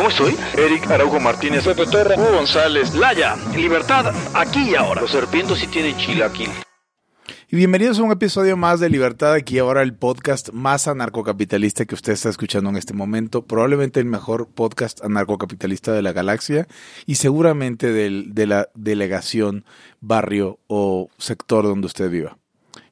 ¿Cómo estoy? Eric Araujo Martínez, Pepe Torre, Hugo González, Laya, libertad aquí y ahora. Los serpientes sí tienen chilaquil. Y bienvenidos a un episodio más de Libertad, aquí ahora el podcast más anarcocapitalista que usted está escuchando en este momento, probablemente el mejor podcast anarcocapitalista de la galaxia y seguramente del, de la delegación, barrio o sector donde usted viva.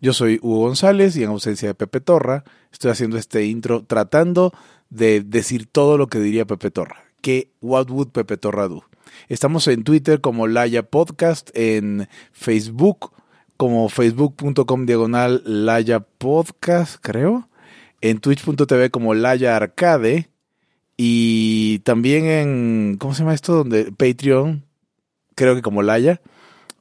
Yo soy Hugo González y en ausencia de Pepe Torra estoy haciendo este intro tratando de decir todo lo que diría Pepe Torra. Que what would Pepe Torra do? Estamos en Twitter como Laya Podcast, en Facebook como facebook.com diagonal Laya Podcast, creo. En twitch.tv como Laya Arcade. Y también en, ¿cómo se llama esto? Donde Patreon, creo que como Laya.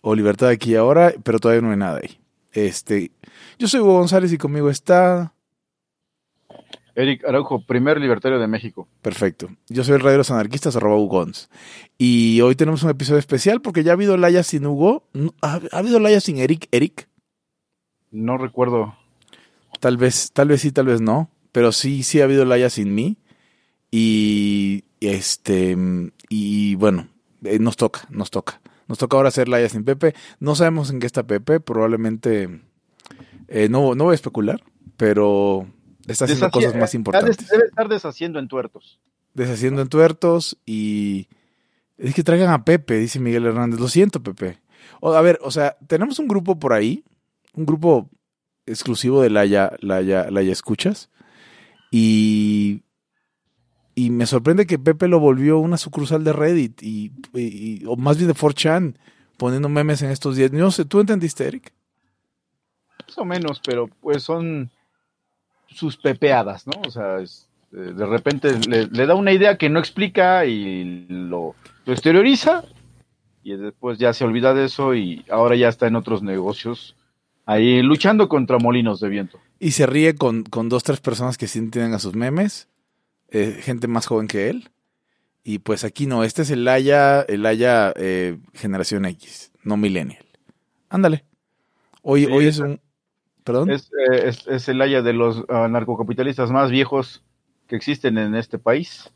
O Libertad aquí y ahora, pero todavía no hay nada ahí. Este, yo soy Hugo González y conmigo está... Eric Araujo, primer libertario de México. Perfecto. Yo soy el rey de los anarquistas, arroba Ugons. Y hoy tenemos un episodio especial porque ya ha habido Laya sin Hugo. ¿Ha, ha habido Laya sin Eric? ¿Eric? No recuerdo. Tal vez, tal vez sí, tal vez no. Pero sí, sí ha habido Laya sin mí. Y este, y bueno, eh, nos toca, nos toca. Nos toca ahora hacer Laya sin Pepe. No sabemos en qué está Pepe. Probablemente, eh, no, no voy a especular, pero está haciendo Deshaci- cosas más eh, importantes. Debe estar deshaciendo en tuertos. deshaciendo en tuertos y es que traigan a Pepe, dice Miguel Hernández. Lo siento, Pepe. O, a ver, o sea, tenemos un grupo por ahí, un grupo exclusivo de Laya, Laya, Laya Escuchas, y, y me sorprende que Pepe lo volvió una sucursal de Reddit, y, y- o más bien de 4chan, poniendo memes en estos días. No sé, ¿tú entendiste, Eric? Más o menos, pero pues son sus pepeadas, ¿no? O sea, es- eh, de repente le, le da una idea que no explica y lo, lo exterioriza y después ya se olvida de eso y ahora ya está en otros negocios ahí luchando contra molinos de viento. Y se ríe con, con dos, tres personas que sí entienden a sus memes, eh, gente más joven que él. Y pues aquí no, este es el Laya, el eh, generación X, no millennial. Ándale. Hoy, Sí, hoy es un... ¿Perdón? Es, eh, es, es el haya de los ah, narcocapitalistas más viejos que existen en este país.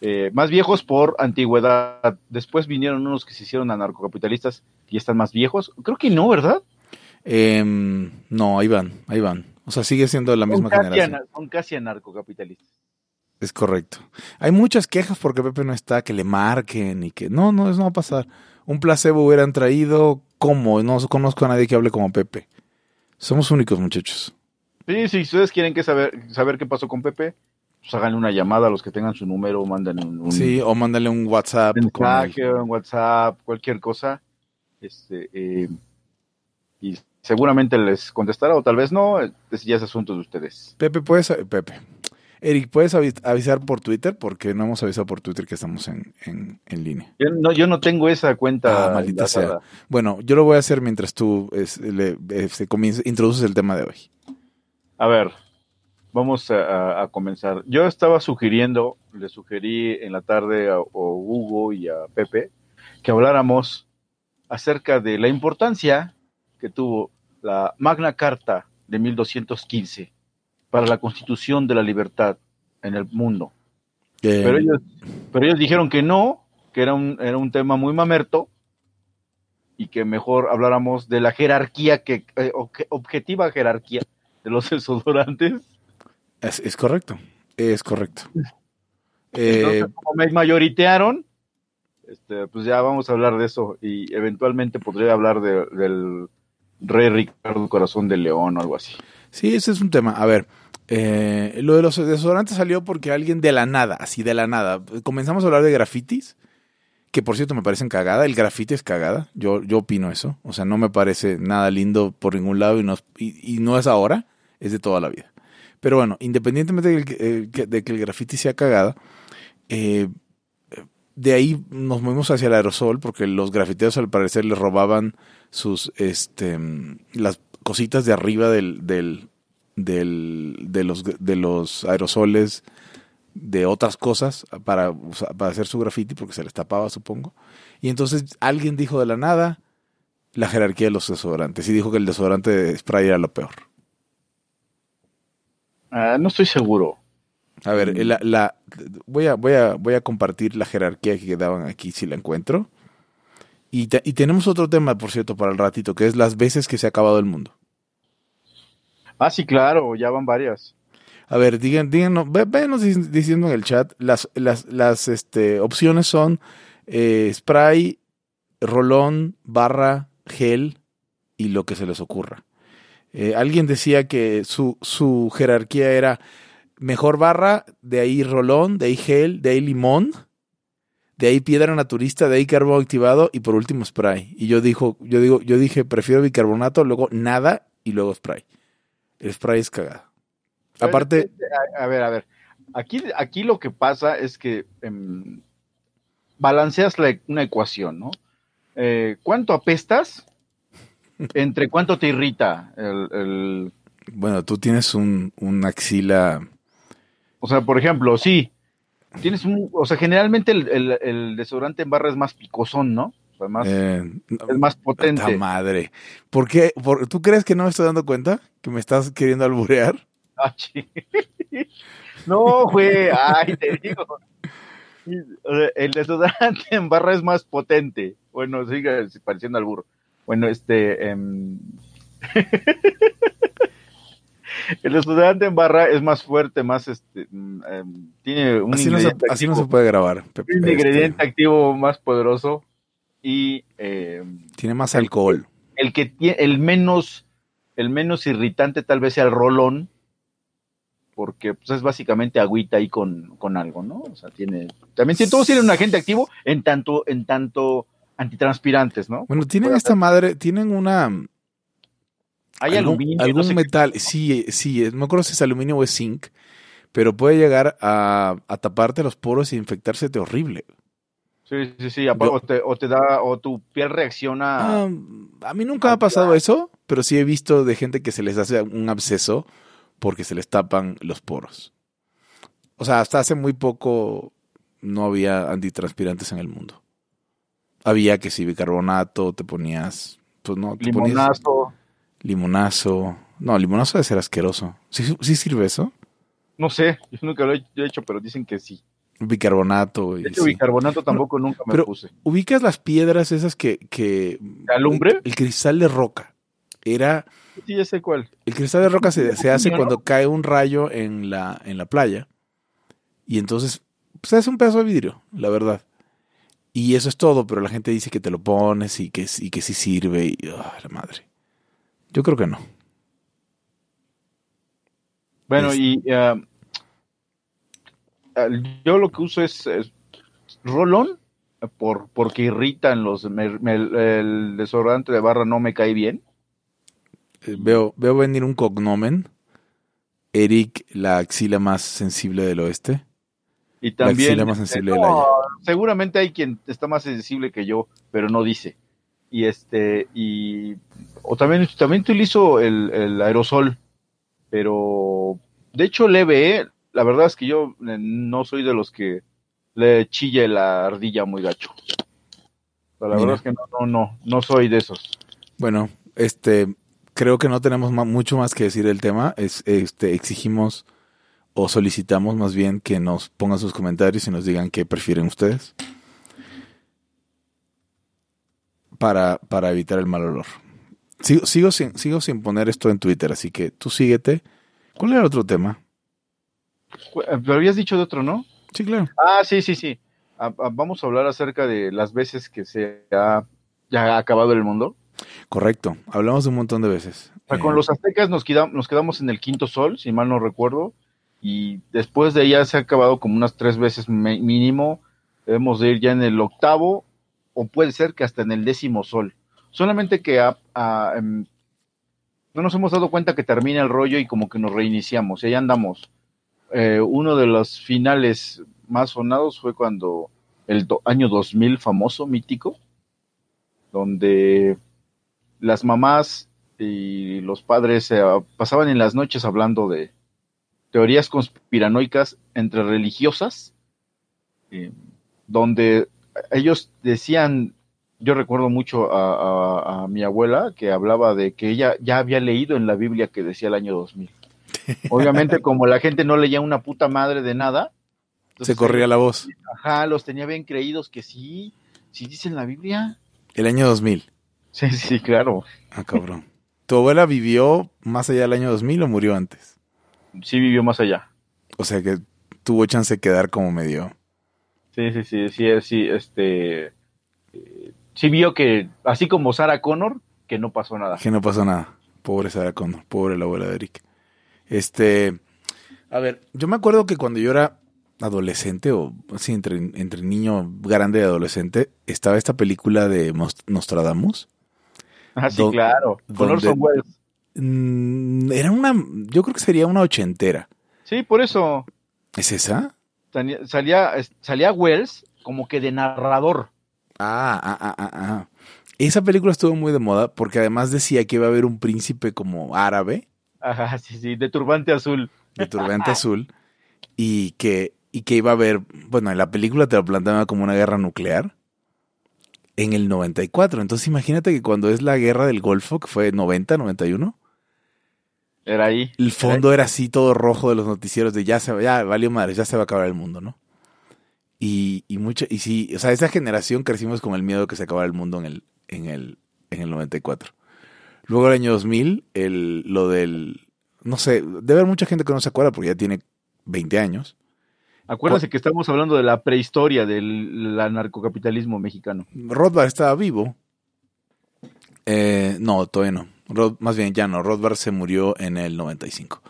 Eh, más viejos por antigüedad. Después vinieron unos que se hicieron anarcocapitalistas y están más viejos. Creo que no, ¿verdad? Em, no, ahí van, ahí van. O sea, sigue siendo la misma son, generación. son casi anarcocapitalistas. Es correcto. Hay muchas quejas porque Pepe no está, que le marquen y que... No, no, eso no va a pasar. Un placebo hubieran traído... ¿Cómo? No conozco a nadie que hable como Pepe. Somos únicos, muchachos. Sí, si ustedes quieren que saber, saber qué pasó con Pepe, pues háganle una llamada a los que tengan su número, manden un, un Sí, o mándale un WhatsApp. el- mensaje, un WhatsApp, cualquier cosa. Este, eh, y seguramente les contestará o tal vez no, ya es asunto de ustedes. Pepe, puedes... Pepe. Eric, ¿puedes avi- avisar por Twitter? Porque no hemos avisado por Twitter que estamos en, en, en línea. Yo no, yo no tengo esa cuenta. Ah, maldita enlazada. Bueno, yo lo voy a hacer mientras tú es, le, eh, comienza- introduces el tema de hoy. A ver, vamos a, a- a comenzar. Yo estaba sugiriendo, le sugerí en la tarde a, a Hugo y a Pepe que habláramos acerca de la importancia que tuvo la Magna Carta de 1215 para la constitución de la libertad en el mundo. Eh, Pero ellos, pero ellos dijeron que no, que era un, era un tema muy mamerto y que mejor habláramos de la jerarquía, que eh, obje- objetiva jerarquía de los desodorantes. es, es correcto. Es correcto. Eh, Entonces, como me mayoritearon, este, pues ya vamos a hablar de eso y eventualmente podré hablar de, del, Rey Ricardo Corazón de León o algo así. Sí, ese es un tema. A ver, eh, lo de los desodorantes salió porque alguien de la nada, así de la nada, comenzamos a hablar de grafitis, que por cierto me parecen cagada. El grafiti es cagada. Yo, yo opino eso. O sea, no me parece nada lindo por ningún lado y no, y, y no es ahora, es de toda la vida. Pero bueno, independientemente de que, el graffiti sea cagada, eh, de ahí nos movimos hacia el aerosol porque los grafiteros al parecer le robaban sus este las cositas de arriba del, del, del de los de los aerosoles de otras cosas para, para hacer su graffiti porque se les tapaba supongo y entonces alguien dijo de la nada la jerarquía de los desodorantes y dijo que el desodorante de spray era lo peor Ah, no estoy seguro. A ver, la, la, voy, a, voy, a, voy a compartir la jerarquía que quedaban aquí si la encuentro. Y, te- y tenemos otro tema, por cierto, para el ratito, que es las veces que se ha acabado el mundo. Ah, sí, claro, ya van varias. A ver, digan, díganos, véanos dic- diciendo en el chat, las, las, las este, opciones son eh, spray, rolón, barra, gel y lo que se les ocurra. Eh, alguien decía que su, su jerarquía era mejor barra, de ahí rolón, de ahí gel, de ahí limón, de ahí piedra naturista, de ahí carbón activado y por último spray. Y yo dijo, yo digo, yo dije, prefiero bicarbonato, luego nada y luego spray. El spray es cagada. Aparte, A, a ver, a ver. Aquí, aquí lo que pasa es que em, balanceas la- una ecuación, ¿no? Eh, ¿Cuánto apestas? ¿Entre cuánto te irrita? El, el- bueno, tú tienes un, una axila. o sea, por ejemplo, sí. Tienes un, o sea, generalmente el, el- el desodorante en barra es más picosón, ¿no? O sea, más, eh, es más ¡ta potente. madre! ¿Por qué? ¿Por- ¿Tú crees que no me estoy dando cuenta? ¿Que me estás queriendo alburear? Ah. No, güey, ay, te digo. El desodorante en barra es más potente. Bueno, sigue pareciendo al burro. Bueno, este. em, el desodorante en barra es más fuerte, más este. mm, em, tiene un Así no, se, ingrediente así no se puede grabar. Pepe, un este, ingrediente activo más poderoso y em, tiene más alcohol. el que tiene el menos el menos irritante tal vez sea el rolón porque pues, es básicamente agüita ahí con, con algo no o sea tiene también tiene- todos tienen un agente activo en tanto en tanto antitranspirantes no Bueno, tienen esta madre, tienen una. Hay algún, aluminio algún no sé qué- metal. Sí, sí, no me acuerdo si es aluminio o es zinc, pero puede llegar a, a taparte los poros y infectársete horrible. sí sí sí o, te, o te da o tu piel reacciona Ah, a mí nunca me ha pasado eso, pero sí he visto de gente que se les hace un absceso porque se les tapan los poros. O sea, hasta hace muy poco no había antitranspirantes en el mundo. Había que si bicarbonato, te ponías, pues no, te ponías limonazo. No, limonazo debe ser asqueroso. ¿Sí, sí sirve eso? no sé yo nunca lo he he hecho pero dicen que sí Bicarbonato. Y, sí. bicarbonato tampoco nunca me pero- puse ¿Ubicas las piedras esas que... que alumbre? El cristal de roca. Era... sí ya sé cuál El cristal de roca se, se hace cuando cae un rayo en la, en la playa. Y entonces pues, se hace un pedazo de vidrio, la verdad. Y eso es todo, pero la gente dice que te lo pones y que, y que sí sirve. Y, ah, la madre. Yo creo que no. Bueno, Es- y ah, yo lo que uso es, es rolón eh, por, porque irritan los. me- me- el desodorante de barra no me cae bien. Eh, Veo, veo venir un cognomen. Eric, la axila más sensible del oeste. Y también. axila más sensible eh, del no, aire. seguramente hay quien está más sensible que yo, pero no dice. Y este, y. O también, también utilizo el, el aerosol, pero. De hecho, leve, ¿eh? La verdad es que yo eh, no soy de los que le chille la ardilla muy gacho. La Mira. verdad es que no, no, no, no soy de esos. Bueno, este, creo que no tenemos mucho más que decir del tema. Es, este, exigimos o solicitamos más bien que nos pongan sus comentarios y nos digan qué prefieren ustedes para, para evitar el mal olor. Sigo, sigo, sin, sigo sin poner esto en Twitter, así que tú síguete. ¿Cuál era el otro tema? Eh, Pero habías dicho de otro, ¿no? Sí, claro. Ah, sí, sí, sí. Ah, ah, vamos a hablar acerca de las veces que se ha ya ha acabado el mundo. Correcto, hablamos de un montón de veces. O sea, con Eh, los aztecas nos, queda- nos quedamos en el quinto sol, si mal no recuerdo, y después de ya se ha acabado como unas tres veces mínimo. Debemos de ir ya en el octavo, o puede ser que hasta en el décimo sol. Solamente que em, no nos hemos dado cuenta que termina el rollo y como que nos reiniciamos, y ahí andamos. Eh, uno de los finales más sonados fue cuando el año 2000 famoso, mítico, donde las mamás y los padres eh, pasaban en las noches hablando de teorías conspiranoicas entre religiosas, eh, donde ellos decían, yo recuerdo mucho a, a- a mi abuela que hablaba de que ella ya había leído en la Biblia que decía el año 2000. Obviamente como la gente no leía una puta madre de nada, se corría la voz. Ajá, los tenía bien creídos que sí, sí dice en la Biblia. El año 2000. Sí, sí, claro. Ah, cabrón. ¿Tu abuela vivió más allá del año 2000 o murió antes? Sí vivió más allá. O sea que tuvo chance de quedar como medio... Sí, sí, sí, sí, sí, este, eh, sí vio que, así como Sarah Connor, que no pasó nada. Que no pasó nada. Pobre Sarah Connor, pobre la abuela de Eric. Este, a ver, yo me acuerdo que cuando yo era adolescente, o sí, entre, entre niño grande y adolescente, estaba esta película de Nostradamus. Ah, sí, claro. Con Orson Welles. Mm, era una, yo creo que sería una ochentera. Sí, por eso ¿Es esa? Salía, salía, Wells como que de narrador. Ah, ah, ah, ah, ah. Esa película estuvo muy de moda porque además decía que iba a haber un príncipe como árabe Ajá, sí, sí, de turbante azul. de turbante azul y que, y que iba a haber, bueno, en la película te lo planteaba como una guerra nuclear en el 94. Entonces imagínate que cuando es la guerra del Golfo, que fue 90, 91, Era ahí. el fondo era así todo rojo de los noticieros de ya se va, ya valió madre, ya se va a acabar el mundo, ¿no? Y, y mucho, y sí, o sea, esa generación crecimos con el miedo de que se acabara el mundo en el, en el, en el 94. Luego el año 2000, el, lo del, no sé, debe haber mucha gente que no se acuerda porque ya tiene 20 años. Acuérdense que estamos hablando de la prehistoria del la narcocapitalismo mexicano. Rothbard estaba vivo. Eh, no, todavía no. Roth- más bien ya no. Rothbard se murió en el 95.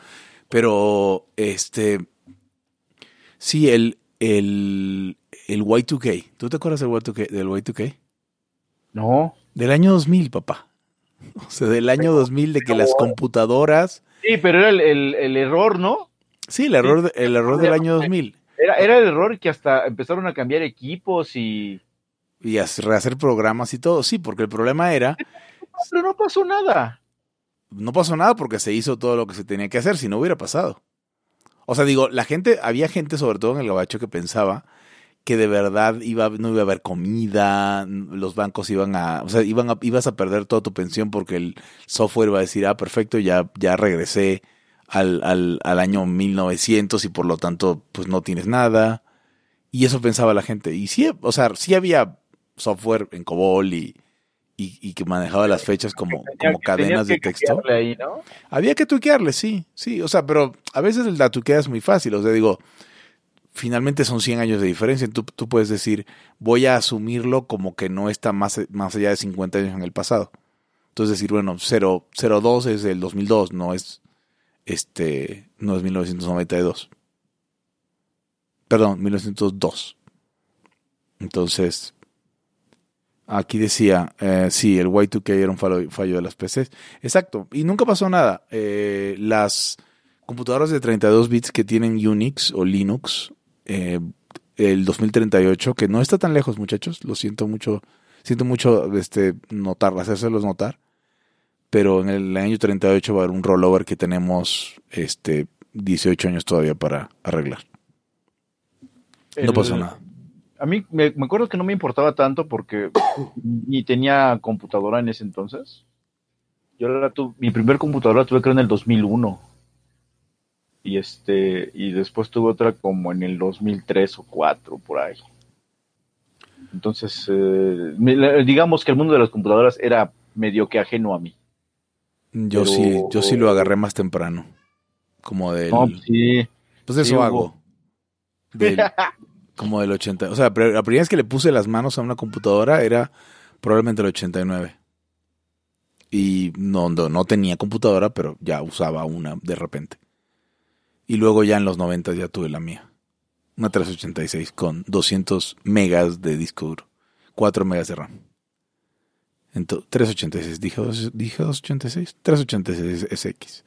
Pero, este. Sí, el, el, el Y2K. ¿Tú te acuerdas del Y2K? Del Y2K? No. Del año 2000, papá. O sea, del año 2000 de que las computadoras. Sí, pero era el, el- el error, ¿no? Sí, el error, el error del año 2000. Era, era el error que hasta empezaron a cambiar equipos y... Y a rehacer programas y todo. Sí, porque el problema era. Pero no pasó nada. no pasó nada porque se hizo todo lo que se tenía que hacer, si no hubiera pasado. O sea, digo, la gente, había gente, sobre todo en el gabacho, que pensaba que de verdad iba, no iba a haber comida, los bancos iban a, o sea, iban a, ibas a perder toda tu pensión porque el software iba a decir, ah, perfecto, ya, ya regresé al, al, al año 1900 y por lo tanto, pues no tienes nada. Y eso pensaba la gente. Y sí, o sea, sí había software en COBOL y, y, y que manejaba las fechas como, como cadenas de texto. Ahí, ¿no? Había que tuquearle, sí, sí, o sea, pero a veces la tuqueada es muy fácil, o sea, digo, finalmente son 100 años de diferencia, tú, tú puedes decir, voy a asumirlo como que no está más, más allá de 50 años en el pasado. Entonces decir, bueno, 0, 02 es del 2002, no es, este, no es 1992. Perdón, 1902. Entonces, Aquí decía, eh, sí, el Y2K era un fallo, fallo de las PCs. Exacto, y nunca pasó nada. Eh, las computadoras de 32 bits que tienen Unix o Linux, eh, el 2038, que no está tan lejos, muchachos, lo siento mucho, siento mucho este, notar, hacérselos notar, pero en el año 38 va a haber un rollover que tenemos este, 18 años todavía para arreglar. No pasó nada. A mí me, me acuerdo que no me importaba tanto porque ni tenía computadora en ese entonces. Yo la tu- mi primer computadora la tuve creo en el 2001. Y este y después tuve otra como en el 2003 o 4 por ahí. Entonces, eh, digamos que el mundo de las computadoras era medio que ajeno a mí. Yo Pero- sí, yo sí lo agarré más temprano. Como del. No, sí. pues eso sí hago. Del- como del 80. O sea, la primera vez que le puse las manos a una computadora era probablemente el 89. y no, no, no tenía computadora, pero ya usaba una de repente. Y luego ya en los 90 ya tuve la mía. Una 386 con 200 megas de disco duro. 4 megas de RAM. Entonces, 386, dije, dije 286, 386 SX.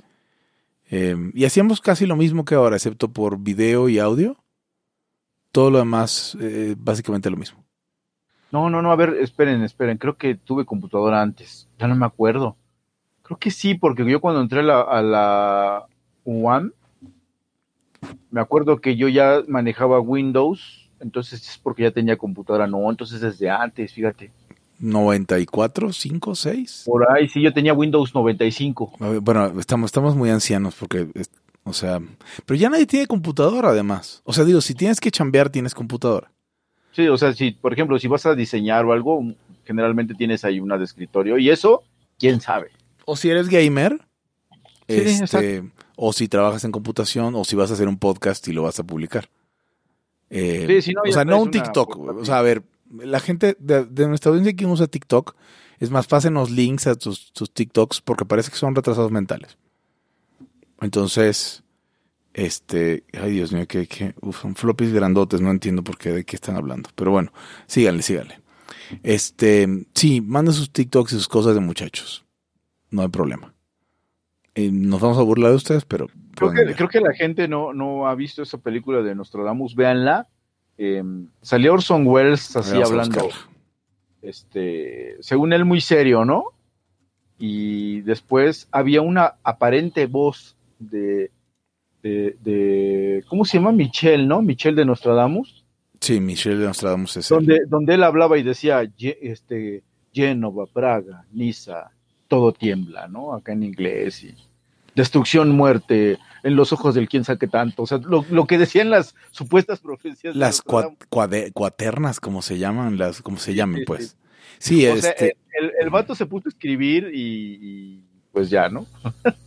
Eh, y hacíamos casi lo mismo que ahora, excepto por video y audio. Todo lo demás, eh, básicamente lo mismo. No, no, no, a ver, esperen, esperen. Creo que tuve computadora antes. Ya no me acuerdo. Creo que sí, porque yo cuando entré a la, a la UAM, me acuerdo que yo ya manejaba Windows, entonces es porque ya tenía computadora. No, entonces desde antes, fíjate. 94, 5, 6. Por ahí sí, yo tenía Windows 95. A ver, Bueno, estamos, estamos muy ancianos porque, o sea, pero ya nadie tiene computadora además. O sea, digo, si tienes que chambear, tienes computadora. Sí, o sea, si, por ejemplo, si vas a diseñar o algo, generalmente tienes ahí una de escritorio. Y eso, quién sabe. O si eres gamer, Sí, este, o si trabajas en computación, o si vas a hacer un podcast y lo vas a publicar. Eh, Sí, si no, o sea, no un TikTok. portátil. O sea, a ver, la gente de, de nuestra audiencia que usa TikTok, es más, pásenos links a tus, tus TikToks porque parece que son retrasados mentales. Entonces, este, ay Dios mío, que, que uf, son floppies grandotes, no entiendo por qué, de qué están hablando. Pero bueno, síganle, síganle. Este, sí, manden sus TikToks y sus cosas de muchachos. No hay problema. Eh, nos vamos a burlar de ustedes, pero Creo que, enviar. creo que la gente no, no ha visto esa película de Nostradamus, véanla. Eh, salió Orson Welles así hablando, este, según él muy serio, ¿no? Y después había una aparente voz de, de, de- ¿cómo se llama? Michelle, ¿no? Michelle de Nostradamus, Sí, Michelle de Nostradamus es él. donde, donde él hablaba y decía, "Ye- este, Génova, Praga, Niza, todo tiembla, ¿no? Acá en inglés y destrucción, muerte, en los ojos del quién sabe qué tanto. O sea, lo, lo que decían las supuestas profecías. Las cua- cuade- cuaternas, como se llaman, las, como se llamen, sí, pues. Sí, sea, este. el, el vato se puso a escribir y, y, pues ya, ¿no?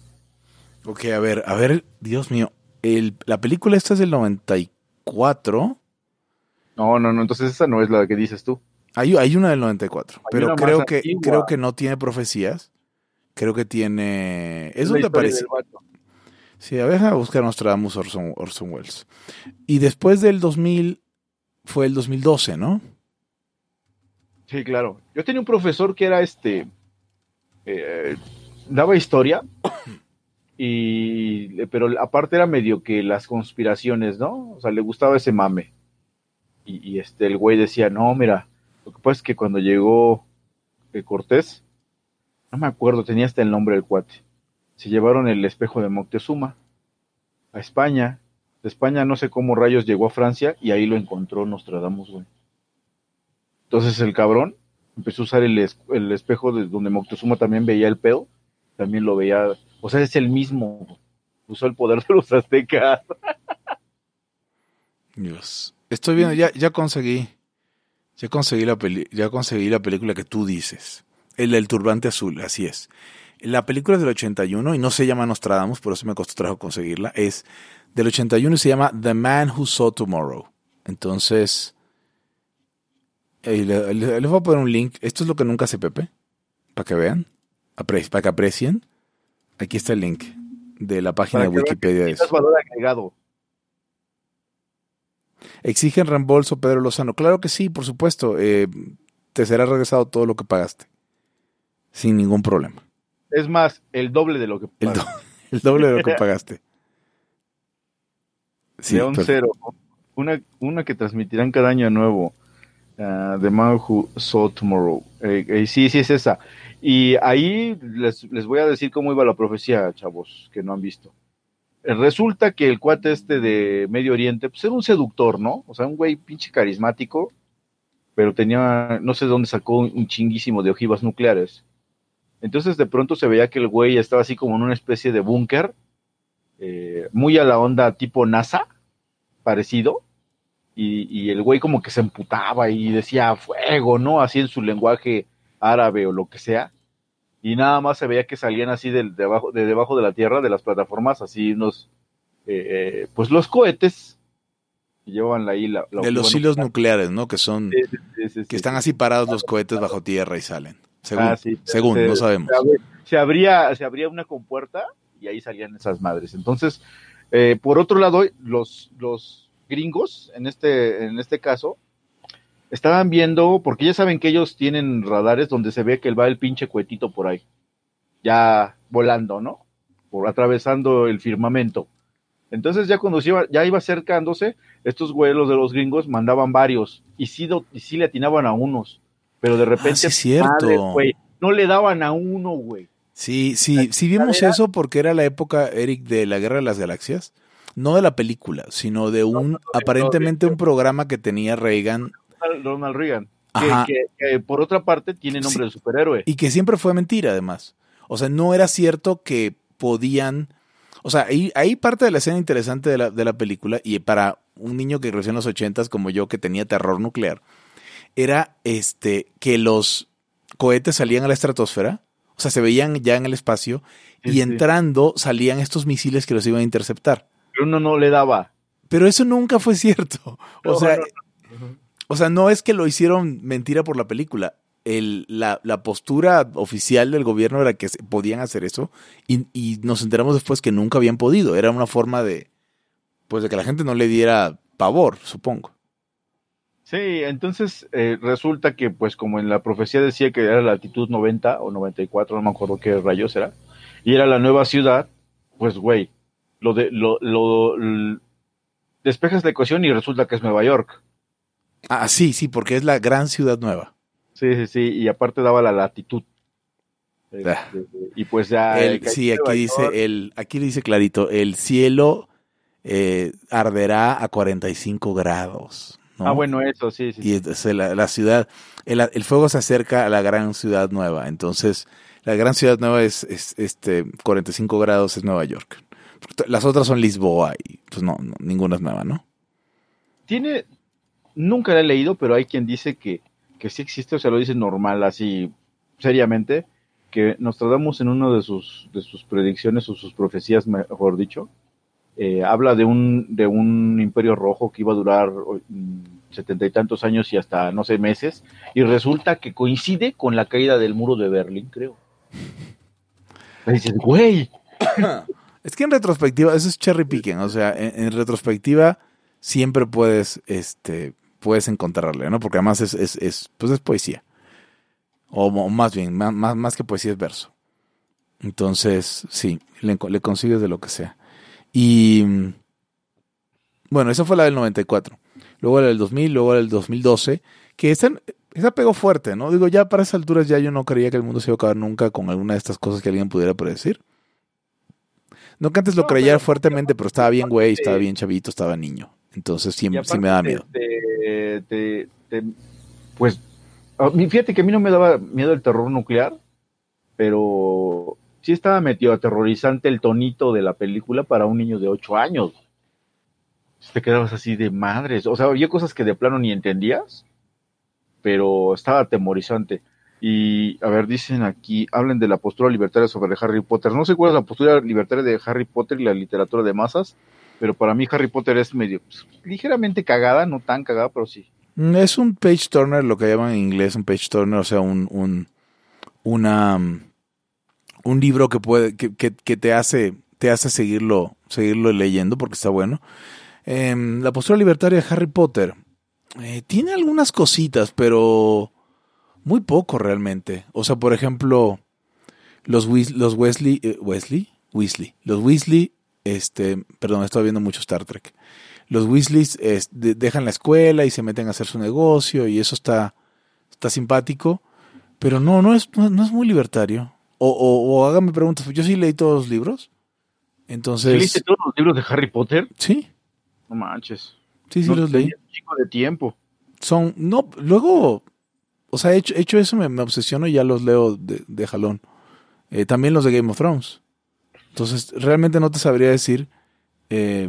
Ok, a ver, a ver, Dios mío. El, la película esta es del 94. No, no, no, entonces esa no es la que dices tú. Hay, hay una del 94, pero una más creo que, antigua. creo que no tiene profecías. Creo que tiene. Es donde aparece. Sí, a ver, a buscar Nostradamus Orson, Orson Welles. Y después del 2000 fue el 2012, ¿no? Sí, claro. Yo tenía un profesor que era este, eh, daba historia, y, pero aparte era medio que las conspiraciones, ¿no? O sea, le gustaba ese mame. Y, este, el güey decía, no, mira, lo que pasa es que cuando llegó eh, Cortés, no me acuerdo, tenía hasta el nombre del cuate, se llevaron el espejo de Moctezuma a España. De España no sé cómo rayos llegó a Francia y ahí lo encontró Nostradamus, güey. Entonces el cabrón empezó a usar el, el espejo de donde Moctezuma también veía el pedo, también lo veía, o sea, es el mismo, usó el poder de los aztecas. Dios. Estoy viendo, ya, ya conseguí. Ya conseguí la peli, ya conseguí la película que tú dices. El del turbante azul, así es. La película es del 81 y no se llama Nostradamus, por eso me costó trabajo conseguirla. Es del 81 y se llama The Man Who Saw Tomorrow. Entonces, eh, le- le- les voy a poner un link. Esto es lo que nunca hace Pepe, para que vean, para que aprecien. Aquí está el link de la página Para de que Wikipedia. de Es eso. valor agregado. ¿Exigen reembolso, Pedro Lozano? Claro que sí, por supuesto. Eh, te será regresado todo lo que pagaste. Sin ningún problema. Es más, el doble de lo que El, paga. do- el doble de lo que pagaste. Sí, León per- Cero. Una, una que transmitirán cada año nuevo. ah, The Man Who Saw Tomorrow. Eh, eh, sí, sí es esa. Y ahí les, les voy a decir cómo iba la profecía, chavos, que no han visto. Eh, Resulta que el cuate este de Medio Oriente, pues era un seductor, ¿no? O sea, un güey pinche carismático, pero tenía, no sé de dónde sacó un, un chinguísimo de ojivas nucleares. Entonces de pronto se veía que el güey estaba así como en una especie de búnker, eh, muy a la onda tipo NASA, parecido, y, y el güey como que se emputaba y decía fuego, ¿no? Así en su lenguaje árabe o lo que sea, y nada más se veía que salían así de, abajo, de debajo de la tierra, de las plataformas, así unos, eh, eh, pues los cohetes, que llevan ahí la... la de los hilos nuclear. nucleares, ¿no? Que son, Sí, sí, sí, sí, que están así parados los cohetes bajo tierra y salen. Según, Ah, según se- no sabemos. Se abría, se abría una compuerta y ahí salían esas madres. Entonces, eh, por otro lado, los, los gringos, en este, en este caso, estaban viendo, porque ya saben que ellos tienen radares donde se ve que va el pinche cuetito por ahí, ya volando, ¿no? Por atravesando el firmamento. Entonces ya cuando se iba, ya iba acercándose, estos güelos de los gringos mandaban varios y sí, y sí le atinaban a unos, pero de repente, Ah, sí es cierto. güey, no le daban a uno, güey. Sí, sí, sí vimos eso porque era la época, Eric, de la Guerra de las Galaxias. No de la película, sino de un, aparentemente un programa que tenía Reagan Ronald- Ronald Reagan. Que, que- que, por otra parte tiene nombre de superhéroe. y que siempre fue mentira, además. O sea, no era cierto que podían. O sea, ahí, ahí parte de la escena interesante de la, de la película, y para un niño que creció en los ochentas como yo, que tenía terror nuclear, era este que los cohetes salían a la estratosfera, o sea, se veían ya en el espacio, Sí, y sí. entrando salían estos misiles que los iban a interceptar. Pero uno no le daba. Pero eso nunca fue cierto. O No, sea, no, o sea, no es que lo hicieron mentira por la película. El, la, la postura oficial del gobierno era que podían hacer eso y, nos enteramos después que nunca habían podido. Era una forma de, pues, de que la gente no le diera pavor, supongo. Sí, entonces eh, resulta que, pues, como en la profecía decía que era la altitud 90 o 94, no me acuerdo qué rayos era, y era la nueva ciudad, pues, güey, lo de, lo, lo, despejas la ecuación y resulta que es Nueva York. Ah, sí, sí, porque es la gran ciudad nueva. Sí, sí, sí, y aparte daba la latitud. Este, Ah. y pues ya. El- el sí, aquí York, dice, el, aquí dice clarito, el cielo eh, arderá a 45 grados. ¿no? Ah, bueno, eso, sí, sí. y entonces la, la ciudad, el, el fuego se acerca a la gran ciudad nueva. Entonces, la gran ciudad nueva es, es, este 45 grados, es Nueva York. Las otras son Lisboa y pues no, no, ninguna es nueva, ¿no? tiene, nunca la he leído, pero hay quien dice que, que sí existe, o sea, lo dice normal, así, seriamente, que Nostradamus en una de sus, de sus predicciones o sus profecías, mejor dicho, eh, habla de un, de un imperio rojo que iba a durar mm, setenta y tantos años y hasta, no sé, meses, y resulta que coincide con la caída del muro de Berlín, creo. Y dices, güey, Es que en retrospectiva, eso es cherry picking, o sea, en, en retrospectiva siempre puedes, este, puedes encontrarle, ¿no? Porque además es, es, es pues es poesía. O, o más bien, más, más, que poesía es verso. Entonces, sí, le, consigues de lo que sea. Y mm, bueno, esa fue la del 94. Luego la del 2000, luego la del 2012, que esa, esa pegó fuerte, ¿no? Digo, ya para esas alturas ya yo no creía que el mundo se iba a acabar nunca con alguna de estas cosas que alguien pudiera predecir. No que antes lo No, creyera pero- fuertemente, pero estaba bien güey, estaba bien chavito, estaba niño. Entonces sí, me da miedo. Te- te- pues, fíjate que a mí no me daba miedo el terror nuclear, pero sí estaba metido aterrorizante el tonito de la película para un niño de 8 años. Te quedabas así de madres. O sea, había cosas que de plano ni entendías, pero estaba atemorizante. Y, a ver, dicen aquí, hablen de la postura libertaria sobre Harry Potter. No sé cuál es la postura libertaria de Harry Potter y la literatura de masas, pero para mí Harry Potter es medio pues, ligeramente cagada, no tan cagada, pero sí. Mm, Es un page turner, lo que llaman en inglés un page turner, o sea, un, un, una, mm, un libro que puede, que, que, te hace, te hace seguirlo, seguirlo leyendo porque está bueno. Em, la postura libertaria de Harry Potter eh, tiene algunas cositas, pero muy poco realmente. O sea, por ejemplo, los, los Wesley, eh, Wesley, Weasley, los Weasley, este, perdón, estoy viendo mucho Star Trek los Weasleys es, de- dejan la escuela y se meten a hacer su negocio y eso está, está simpático, pero no, no es, no, no es muy libertario. O, o, o hágame preguntas, yo sí leí todos los libros, entonces, ¿Leíste todos los libros de Harry Potter? sí, No manches. sí, sí no los leí. chico de tiempo. Son, no, luego, o sea, hecho, hecho eso me, me obsesiono y ya los leo de, de jalón. Eh, también los de Game of Thrones. Entonces, realmente no te sabría decir. eh,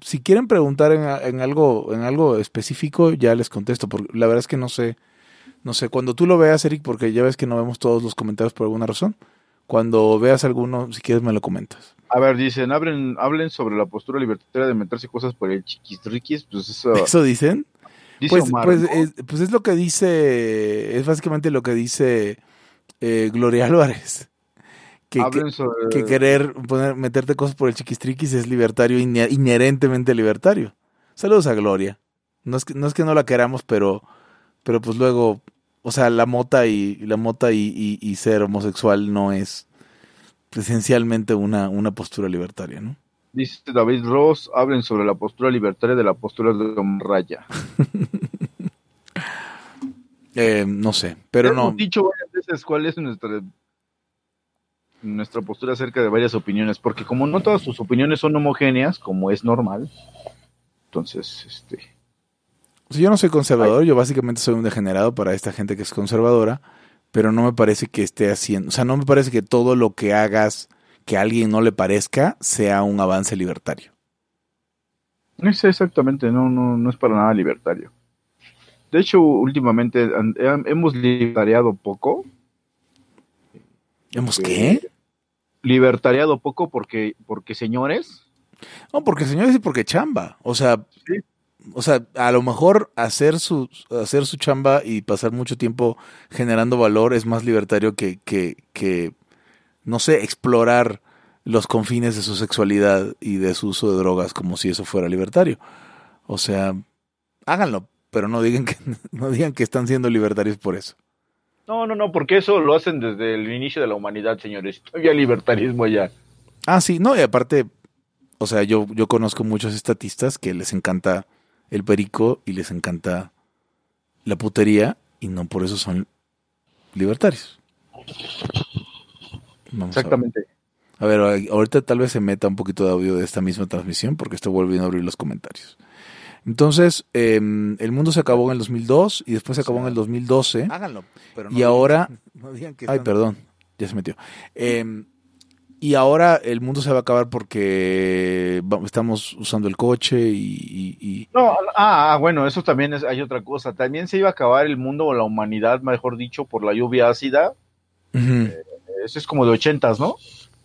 si quieren preguntar en, en algo, en algo específico, ya les contesto. Porque la verdad es que no sé. No sé, cuando tú lo veas, Eric, porque ya ves que no vemos todos los comentarios por alguna razón. Cuando veas alguno, si quieres me lo comentas. A ver, dicen, hablen, hablen sobre la postura libertaria de meterse cosas por el chiquisriquis, pues eso, ¿Eso dicen? Dice Pues, Omar, pues, ¿no? es, pues es lo que dice, es básicamente lo que dice eh, Gloria Álvarez. Que, que, Hablen sobre- que querer poner, meterte cosas por el chiquistriquis es libertario, inherentemente libertario. Saludos a Gloria. No es que no, es que no la queramos, pero, pero pues luego, o sea, la mota y la mota y, y- y ser homosexual no es esencialmente una, una postura libertaria, ¿no? Dice David Ross, hablen sobre la postura libertaria de la postura de Raya. Eh, no sé, pero no. Hemos dicho varias veces cuál es nuestra nuestra postura acerca de varias opiniones, porque como no todas sus opiniones son homogéneas, como es normal, entonces, este, yo no soy conservador, yo básicamente soy un degenerado para esta gente que es conservadora, pero no me parece que esté haciendo, o sea, no me parece que todo lo que hagas que a alguien no le parezca sea un avance libertario. no sé exactamente, no, no, no es para nada libertario. De hecho, últimamente hemos libertariado poco. ¿Hemos Eh, qué? Libertariado poco porque, porque señores, No, porque señores y porque chamba. O sea, Sí. o sea, a lo mejor hacer su, hacer su chamba y pasar mucho tiempo generando valor es más libertario que, que, que, no sé, explorar los confines de su sexualidad y de su uso de drogas como si eso fuera libertario. O sea, háganlo, pero no digan que, no digan que están siendo libertarios por eso. No, no, no, porque eso lo hacen desde el inicio de la humanidad, señores. Todavía libertarismo allá. Ah, sí, no, y aparte, o sea, yo, yo conozco muchos estatistas que les encanta el perico y les encanta la putería y no por eso son libertarios. Vamos a ver. Exactamente. A ver, ahorita tal vez se meta un poquito de audio de esta misma transmisión porque estoy volviendo a abrir los comentarios. Entonces, eh, el mundo se acabó en el 2002 y después se acabó en el 2012. Háganlo. Pero Y ahora- no digan que Ay, perdón, ya se metió. Eh, y ahora el mundo se va a acabar porque estamos usando el coche y... y- y- No, ah, ah, bueno, eso también es, hay otra cosa. También se iba a acabar el mundo o la humanidad, mejor dicho, por la lluvia ácida. Ujú. Eso es como de ochentas, ¿no?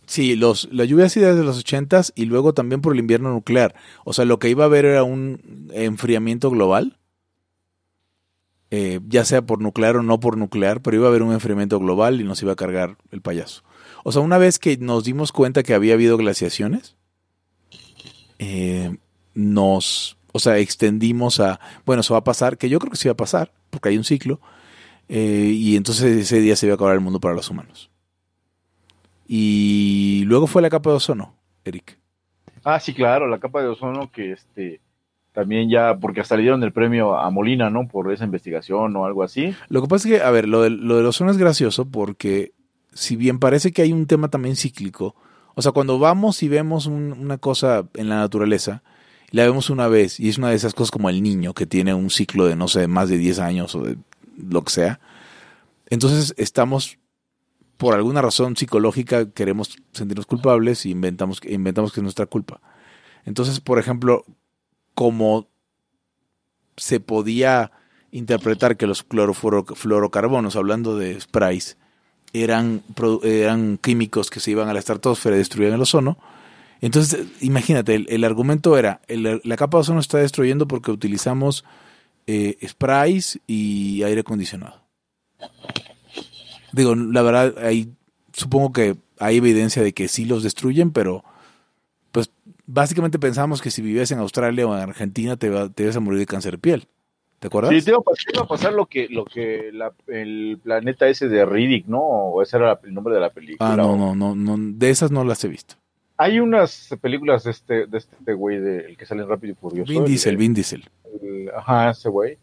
Sí, los, la lluvia ácida es de los ochentas y luego también por el invierno nuclear. O sea, lo que iba a haber era un enfriamiento global, eh, ya sea por nuclear o no por nuclear, pero iba a haber un enfriamiento global y nos iba a cargar el payaso. O sea, una vez que nos dimos cuenta que había habido glaciaciones, eh, nos, o sea, extendimos a, bueno, eso va a pasar, que yo creo que sí va a pasar, porque hay un ciclo, eh, y entonces ese día se iba a acabar el mundo para los humanos. Y luego fue la capa de ozono, Eric. Ah, sí, claro, la capa de ozono que este también ya, porque hasta le dieron el premio a Molina, ¿no? Por esa investigación o algo así. Lo que pasa es que, a ver, lo del, lo del ozono es gracioso porque si bien parece que hay un tema también cíclico, o sea, cuando vamos y vemos un- una cosa en la naturaleza, la vemos una vez y es una de esas cosas como el niño que tiene un ciclo de, no sé, más de 10 años o de lo que sea, entonces estamos, por alguna razón psicológica, queremos sentirnos culpables y inventamos, inventamos que es nuestra culpa. Entonces, por ejemplo, como se podía interpretar que los clorofluorocarbonos, hablando de sprays, eran, eran químicos que se iban a la estratosfera y destruían el ozono. Entonces, imagínate, el, el argumento era, la capa de ozono está destruyendo porque utilizamos eh, sprays y aire acondicionado. Digo, la verdad, ahí supongo que hay evidencia de que sí los destruyen, pero pues básicamente pensamos que si vivías en Australia o en Argentina te, va- te ibas a morir de cáncer de piel. ¿Te acuerdas? Sí, te iba a pasar, lo que, lo que la- el planeta ese de Riddick, ¿no? O ese era el nombre de la película. Ah, no, no, no, no, de esas no las he visto. Hay unas películas de este, de este güey, de, el que sale en Rápido y Furioso. Vin el- Diesel, Vin Diesel. el- ajá, ese güey.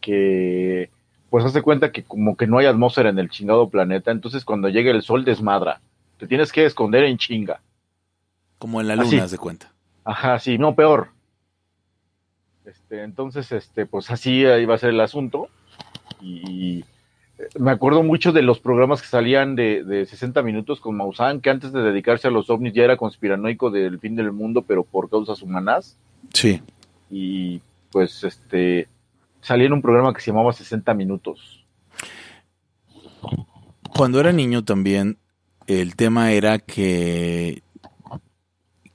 Que, pues, hace cuenta que como que no hay atmósfera en el chingado planeta, entonces cuando llega el sol desmadra. Te tienes que esconder en chinga. Como en la luna, haz de cuenta. Ajá, sí, no, peor. Este, entonces, este, pues así iba a ser el asunto. Y me acuerdo mucho de los programas que salían de, de 60 minutos con Maussan, que antes de dedicarse a los ovnis ya era conspiranoico del fin del mundo, pero por causas humanas. Sí. Y pues, este, salía en un programa que se llamaba 60 minutos. Cuando era niño también, el tema era que,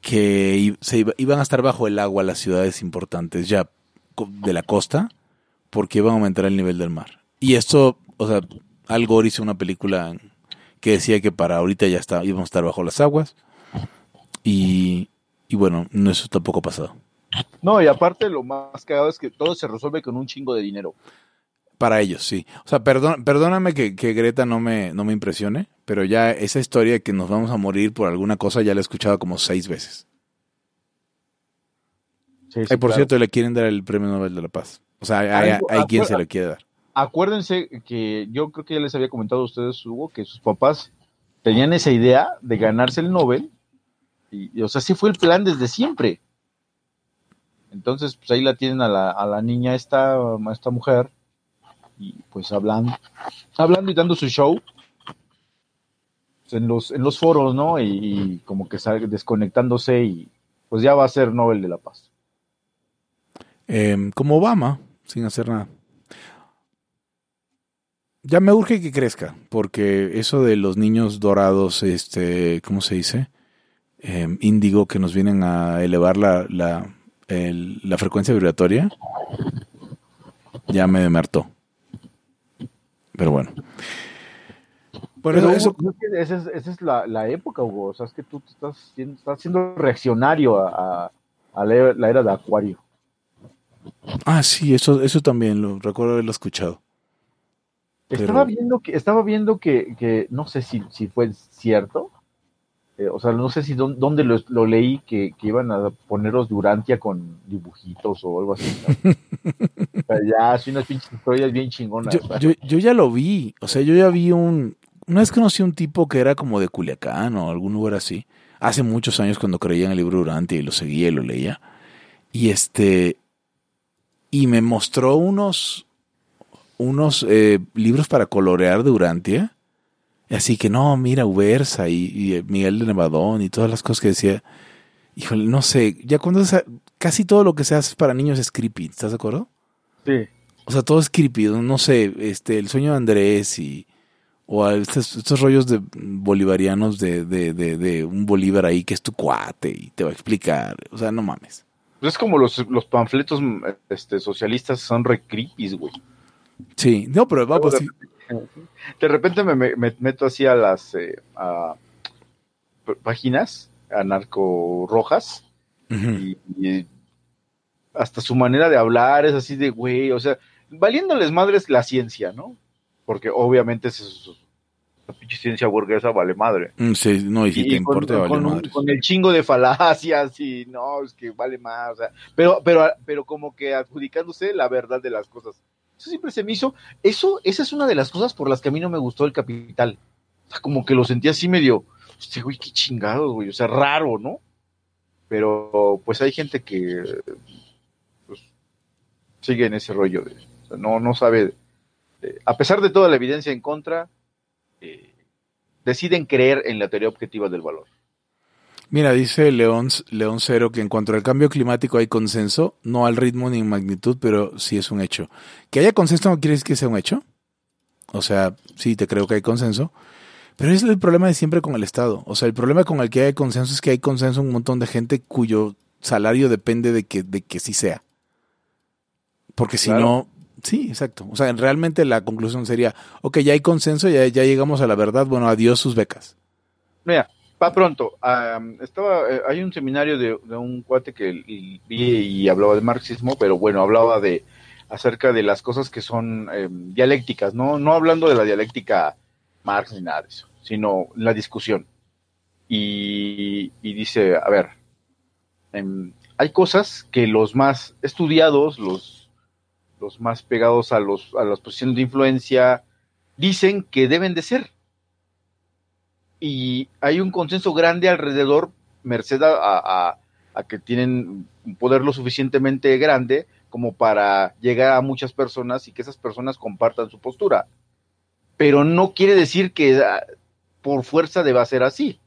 que se iba- iban a estar bajo el agua las ciudades importantes, ya de la costa porque iban a aumentar el nivel del mar. Y esto, o sea, Al Gore hizo una película que decía que para ahorita ya está, íbamos a estar bajo las aguas. Y, y bueno, no eso tampoco ha pasado. No, y aparte lo más cagado es que todo se resuelve con un chingo de dinero. Para ellos, sí. O sea, perdón, perdóname que, que Greta no me, no me impresione, pero ya esa historia de que nos vamos a morir por alguna cosa ya la he escuchado como seis veces. Sí, Ay, por claro. cierto, le quieren dar el premio Nobel de la Paz. O sea, hay, hay- quien se lo quiere dar. Acuérdense que yo creo que ya les había comentado a ustedes, Hugo, que sus papás tenían esa idea de ganarse el Nobel. Y, y, o sea, sí fue el plan desde siempre. Entonces, pues ahí la tienen a la, a la niña esta, esta mujer, y pues hablando, hablando y dando su show pues, en los, en los foros, ¿no? Y, como que sale desconectándose y pues ya va a ser Nobel de la Paz. Eh, como Obama, sin hacer nada. Ya me urge que crezca, porque eso de los niños dorados, este, ¿cómo se dice? Índigo que nos vienen a elevar la, el- la frecuencia vibratoria, ya me hartó. Pero bueno. Bueno, Pero, eso, Hugo, es que esa es, esa es la, la época, Hugo. O sea, es que tú te estás, siendo- estás siendo reaccionario a, a- a la, era- la era de Acuario. ah, sí, eso, eso también lo recuerdo haberlo escuchado. Pero- Estaba viendo que, estaba viendo que, que no sé si, si fue cierto. Eh, o sea, no sé si dón- dónde lo, lo leí que, que iban a poneros Durantia con dibujitos o algo así. ¿no? o sea, ya, así unas pinches historias bien chingonas. Yo, yo, yo ya lo vi, o sea, yo ya vi un... Una vez conocí a un tipo que era como de Culiacán o algún lugar así, hace muchos años cuando creía en el libro Durante y lo seguía y lo leía, y este... Y me mostró unos, unos eh, libros para colorear de Urantia, así que no, mira, Ubersa y, y Miguel de Nevadón y todas las cosas que decía, híjole, no sé, ya cuando casi todo lo que se hace para niños es creepy, ¿estás de acuerdo? Sí. O sea, todo es creepy, no sé, este, el sueño de Andrés y o a estos, estos rollos de bolivarianos de, de, de, de un Bolívar ahí que es tu cuate y te va a explicar. O sea, no mames. Pues es como los, los panfletos este, socialistas son re creepies, güey. Sí, no, pero va, pues sí. De repente me, me- me meto así a las eh, a páginas anarco rojas y, y hasta su manera de hablar es así de güey, o sea, valiéndoles madres la ciencia, ¿no? Porque obviamente es la pinche ciencia burguesa vale madre. Mm, Sí, no, y si te con, importa, vale madres. con el chingo de falacias y no, es que vale más, o sea, pero, pero, pero como que adjudicándose la verdad de las cosas. Eso siempre se me hizo, eso, esa es una de las cosas por las que a mí no me gustó el capital. O sea, como que lo sentí así medio, hostia, güey, qué chingados, güey, o sea, raro, ¿no? Pero pues hay gente que pues, sigue en ese rollo de, o sea, no, no sabe, eh, a pesar de toda la evidencia en contra, eh, deciden creer en la teoría objetiva del valor. Mira, dice León, León Cero que en cuanto al cambio climático hay consenso, no al ritmo ni en magnitud, pero sí es un hecho. Que haya consenso no quiere decir que sea un hecho. O sea, sí, te creo que hay consenso. Pero es el problema de siempre con el Estado. O sea, el problema con el que hay consenso es que hay consenso en un montón de gente cuyo salario depende de que, de que sí sea. Porque si Claro. no, sí, exacto. O sea, realmente la conclusión sería, ok, ya hay consenso, ya, ya llegamos a la verdad, bueno, adiós sus becas. Mira, pa pronto. am, estaba, eh, hay un seminario de, un cuate que vi y hablaba de marxismo, pero bueno, hablaba de acerca de las cosas que son em, dialécticas, no, no hablando de la dialéctica Marx ni nada de eso, sino la discusión. Y, y dice, a ver, em, hay cosas que los más estudiados, los, los más pegados a, los, a las posiciones de influencia, dicen que deben de ser y hay un consenso grande alrededor, merced a, a- a que tienen un poder lo suficientemente grande como para llegar a muchas personas y que esas personas compartan su postura. Pero no quiere decir que ah, por fuerza deba ser así.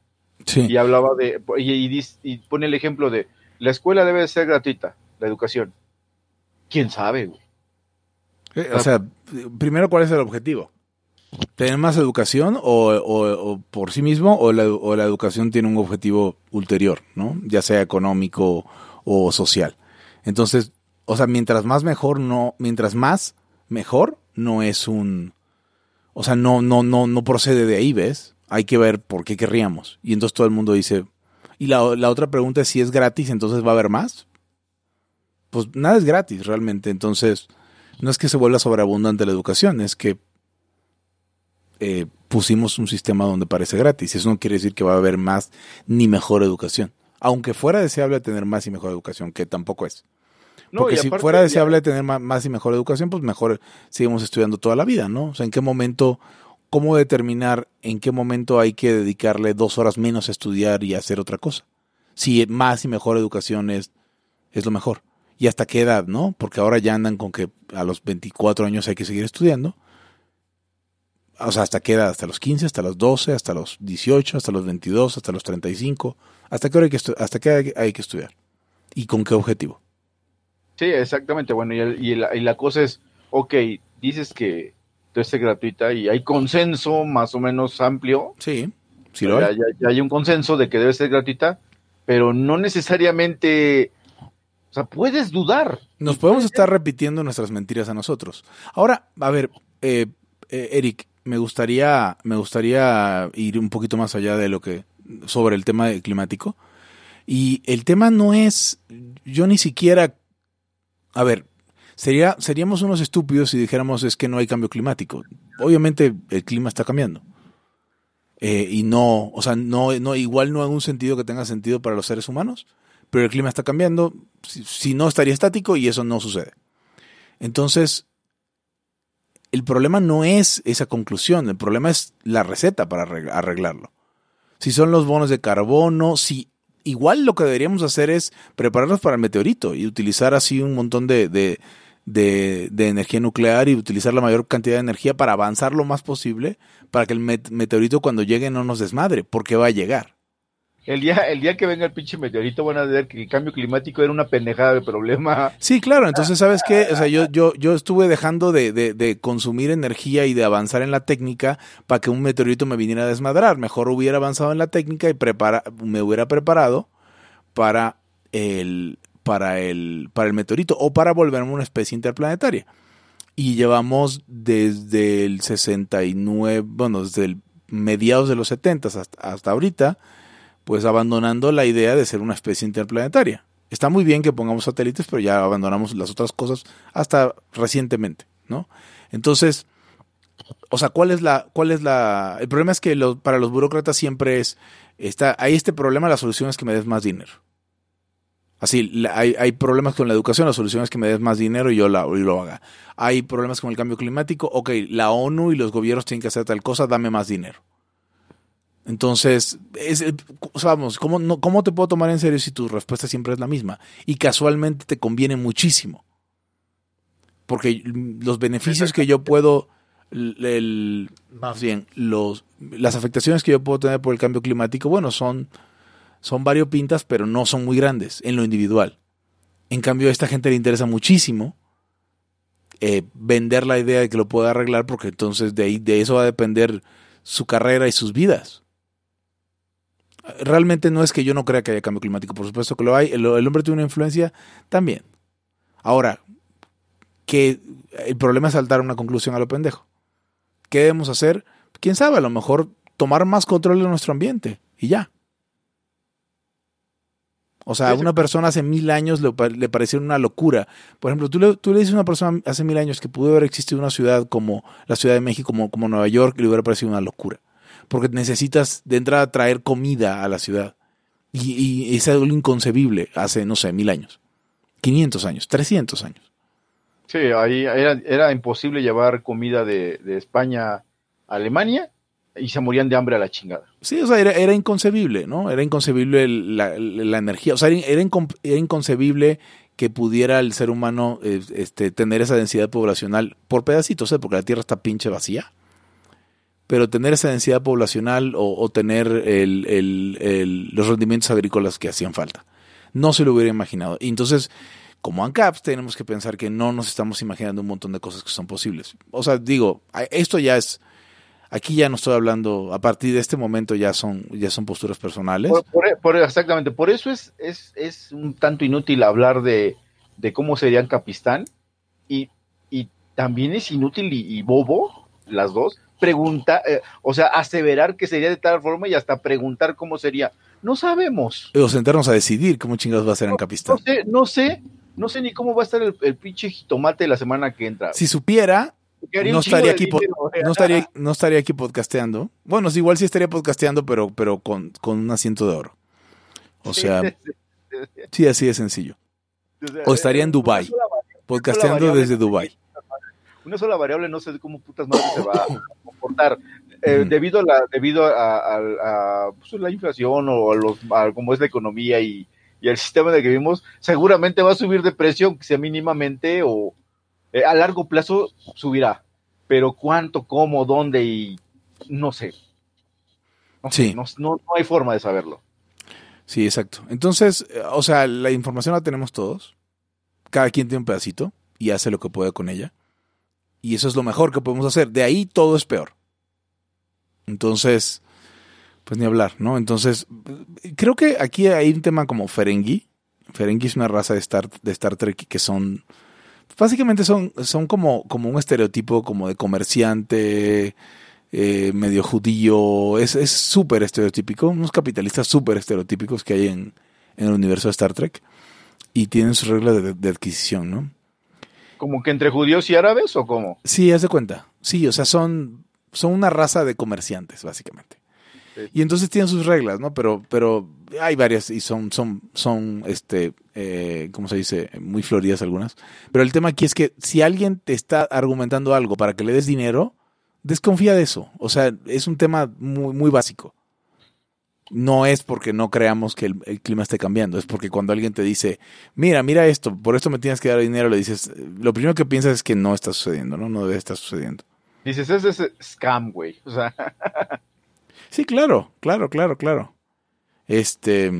Sí. Y hablaba de, y, y pone el ejemplo de, la escuela debe de ser gratuita, la educación. ¿Quién sabe? güey? Eh, O sea, primero, ¿cuál es el objetivo? ¿Tener más educación o, por sí mismo o la, o la educación tiene un objetivo ulterior, ¿no? Ya sea económico o social. Entonces, o sea, mientras más mejor no, mientras más mejor no es un, o sea, no, no, no, no procede de ahí, ¿ves? Hay que ver por qué querríamos. Y entonces todo el mundo dice, y la, la otra pregunta es si es gratis, entonces va a haber más. Pues nada es gratis realmente, entonces no es que se vuelva sobreabundante la educación, es que eh, pusimos un sistema donde parece gratis. Eso no quiere decir que va a haber más ni mejor educación. Aunque fuera deseable tener más y mejor educación, que tampoco es. No, Porque si fuera ya- deseable tener más y mejor educación, pues mejor seguimos estudiando toda la vida, ¿no? O sea, ¿en qué momento, cómo determinar en qué momento hay que dedicarle dos horas menos a estudiar y a hacer otra cosa? Si más y mejor educación es, es lo mejor. ¿Y hasta qué edad, no? Porque ahora ya andan con que a los 24 años hay que seguir estudiando. O sea, ¿hasta qué edad? ¿Hasta los 15, hasta los 12, hasta los 18, hasta los 22, hasta los 35? ¿Hasta qué hora hay que, hasta qué hay- hay que estudiar? ¿Y con qué objetivo? Sí, exactamente. Bueno, y, el- y la, y la cosa es, ok, dices que debe ser gratuita y hay consenso más o menos amplio. Sí, sí lo hay. ya- ya hay un consenso de que debe ser gratuita, pero no necesariamente, o sea, puedes dudar. Nos podemos estar repitiendo nuestras mentiras a nosotros. Ahora, a ver, eh, eh, Eric, me gustaría, me gustaría ir un poquito más allá de lo que sobre el tema climático. Y el tema no es, yo ni siquiera, a ver, sería, seríamos unos estúpidos si dijéramos es que no hay cambio climático. Obviamente el clima está cambiando. Eh, y no, o sea, no, no, igual no en un sentido que tenga sentido para los seres humanos, pero el clima está cambiando, si no estaría estático y eso no sucede. Entonces, el problema no es esa conclusión, el problema es la receta para arreg- arreglarlo. Si son los bonos de carbono, si igual lo que deberíamos hacer es prepararnos para el meteorito y utilizar así un montón de, de, de- de energía nuclear y utilizar la mayor cantidad de energía para avanzar lo más posible para que el met- meteorito cuando llegue no nos desmadre, porque va a llegar. El día, el día que venga el pinche meteorito van a ver que el cambio climático era una pendejada de problema. Sí, claro. Entonces, ¿sabes qué? O sea, yo, yo, yo estuve dejando de, de, consumir energía y de avanzar en la técnica para que un meteorito me viniera a desmadrar. Mejor hubiera avanzado en la técnica y prepara, me hubiera preparado para el, para el, para el meteorito o para volverme una especie interplanetaria. Y llevamos desde el 69, bueno, desde el mediados de los 70 hasta, hasta ahorita, pues abandonando la idea de ser una especie interplanetaria. Está muy bien que pongamos satélites, pero ya abandonamos las otras cosas hasta recientemente, ¿no? Entonces, o sea, ¿cuál es la, cuál es la? El problema es que para los burócratas siempre es, está, hay este problema, la solución es que me des más dinero. Así, hay, hay problemas con la educación, la solución es que me des más dinero y yo la, lo haga. Hay problemas con el cambio climático, ok, la ONU y los gobiernos tienen que hacer tal cosa, dame más dinero. Entonces, es, sea, vamos, ¿cómo, no, ¿cómo te puedo tomar en serio si tu respuesta siempre es la misma? Y casualmente te conviene muchísimo. Porque los beneficios que yo puedo, el- más bien, los, las afectaciones que yo puedo tener por el cambio climático, bueno, son, son variopintas, pero no son muy grandes en lo individual. En cambio, a esta gente le interesa muchísimo eh, vender la idea de que lo puede arreglar, porque entonces de, ahí, de eso va a depender su carrera y sus vidas. Realmente no es que yo no crea que haya cambio climático, por supuesto que lo hay. El, el hombre tiene una influencia también. Ahora, que el problema es saltar a una conclusión a lo pendejo. ¿Qué debemos hacer? Quién sabe, a lo mejor tomar más control de nuestro ambiente y ya. O sea, a una persona hace mil años le pareció una locura. Por ejemplo, tú le, tú le dices a una persona hace mil años que pudo haber existido una ciudad como la Ciudad de México, como, como Nueva York, y le hubiera parecido una locura. Porque necesitas de entrada traer comida a la ciudad. Y, y es algo inconcebible hace, no sé, mil años. 500 años, 300 años. Sí, ahí era, era imposible llevar comida de, de España a Alemania y se morían de hambre a la chingada. Sí, o sea, era, era inconcebible, ¿no? Era inconcebible el- la, la energía. O sea, era inconcebible que pudiera el ser humano eh, este, tener esa densidad poblacional por pedacitos, ¿eh? porque la Tierra está pinche vacía. Pero tener esa densidad poblacional o, tener el- los rendimientos agrícolas que hacían falta. No se lo hubiera imaginado. Y entonces, como ANCAPs, tenemos que pensar que no nos estamos imaginando un montón de cosas que son posibles. O sea, digo, esto ya es Aquí ya no estoy hablando, a partir de este momento ya son, ya son posturas personales. Por- exactamente, por eso es, es, es un tanto inútil hablar de, cómo serían Capistán y, también es inútil y bobo, las dos, preguntar, eh, o sea, aseverar que sería de tal forma y hasta preguntar cómo sería. No sabemos. O sentarnos a decidir cómo chingados va a ser en No Capistán. sé, no sé, no sé ni cómo va a estar el, el pinche jitomate la semana que entra. Si supiera, no estaría aquí dinero, no estaría, no estaría aquí podcasteando. Bueno, sí, igual sí estaría podcasteando, pero, pero con, con un asiento de oro. O sea, sí, así de sencillo. O estaría en eh, variable- podcasteando desde Dubai. Una sola variable, no sé cómo putas madres se va a comportar. Eh. Debido a la, debido a, a- a, pues, la inflación o a los, a cómo es la economía y, y el sistema en el que vivimos, seguramente va a subir de precio, aunque sea mínimamente o eh, a largo plazo subirá. Pero cuánto, cómo, dónde y no sé. No, Sí. no, no- no hay forma de saberlo. Sí, exacto. Entonces, eh, o sea, la información la tenemos todos. Cada quien tiene un pedacito y hace lo que puede con ella. Y eso es lo mejor que podemos hacer. De ahí todo es peor. Entonces, pues ni hablar, ¿no? Entonces, creo que aquí hay un tema como Ferengi. Ferengi es una raza de Star, de Star Trek que son, básicamente son, son como, como un estereotipo como de comerciante, eh, medio judío, es es súper estereotípico, unos capitalistas súper estereotípicos que hay en, en el universo de Star Trek y tienen sus reglas de, de adquisición, ¿no? ¿Como que entre judíos y árabes o cómo? Sí, haz de cuenta. Sí, o sea, son, son una raza de comerciantes, básicamente. Sí. Y entonces tienen sus reglas, ¿no? Pero, pero hay varias y son, son, son, este, eh, ¿cómo se dice? Muy floridas algunas. Pero el tema aquí es que si alguien te está argumentando algo para que le des dinero, desconfía de eso. O sea, es un tema muy, muy básico. No es porque no creamos que el, el clima esté cambiando, es porque cuando alguien te dice, mira, mira esto, por esto me tienes que dar dinero, le dices, lo primero que piensas es que no está sucediendo, ¿no? No debe estar sucediendo. Dices, ese es scam, güey. O sea, Sí, claro, claro, claro, claro. Este,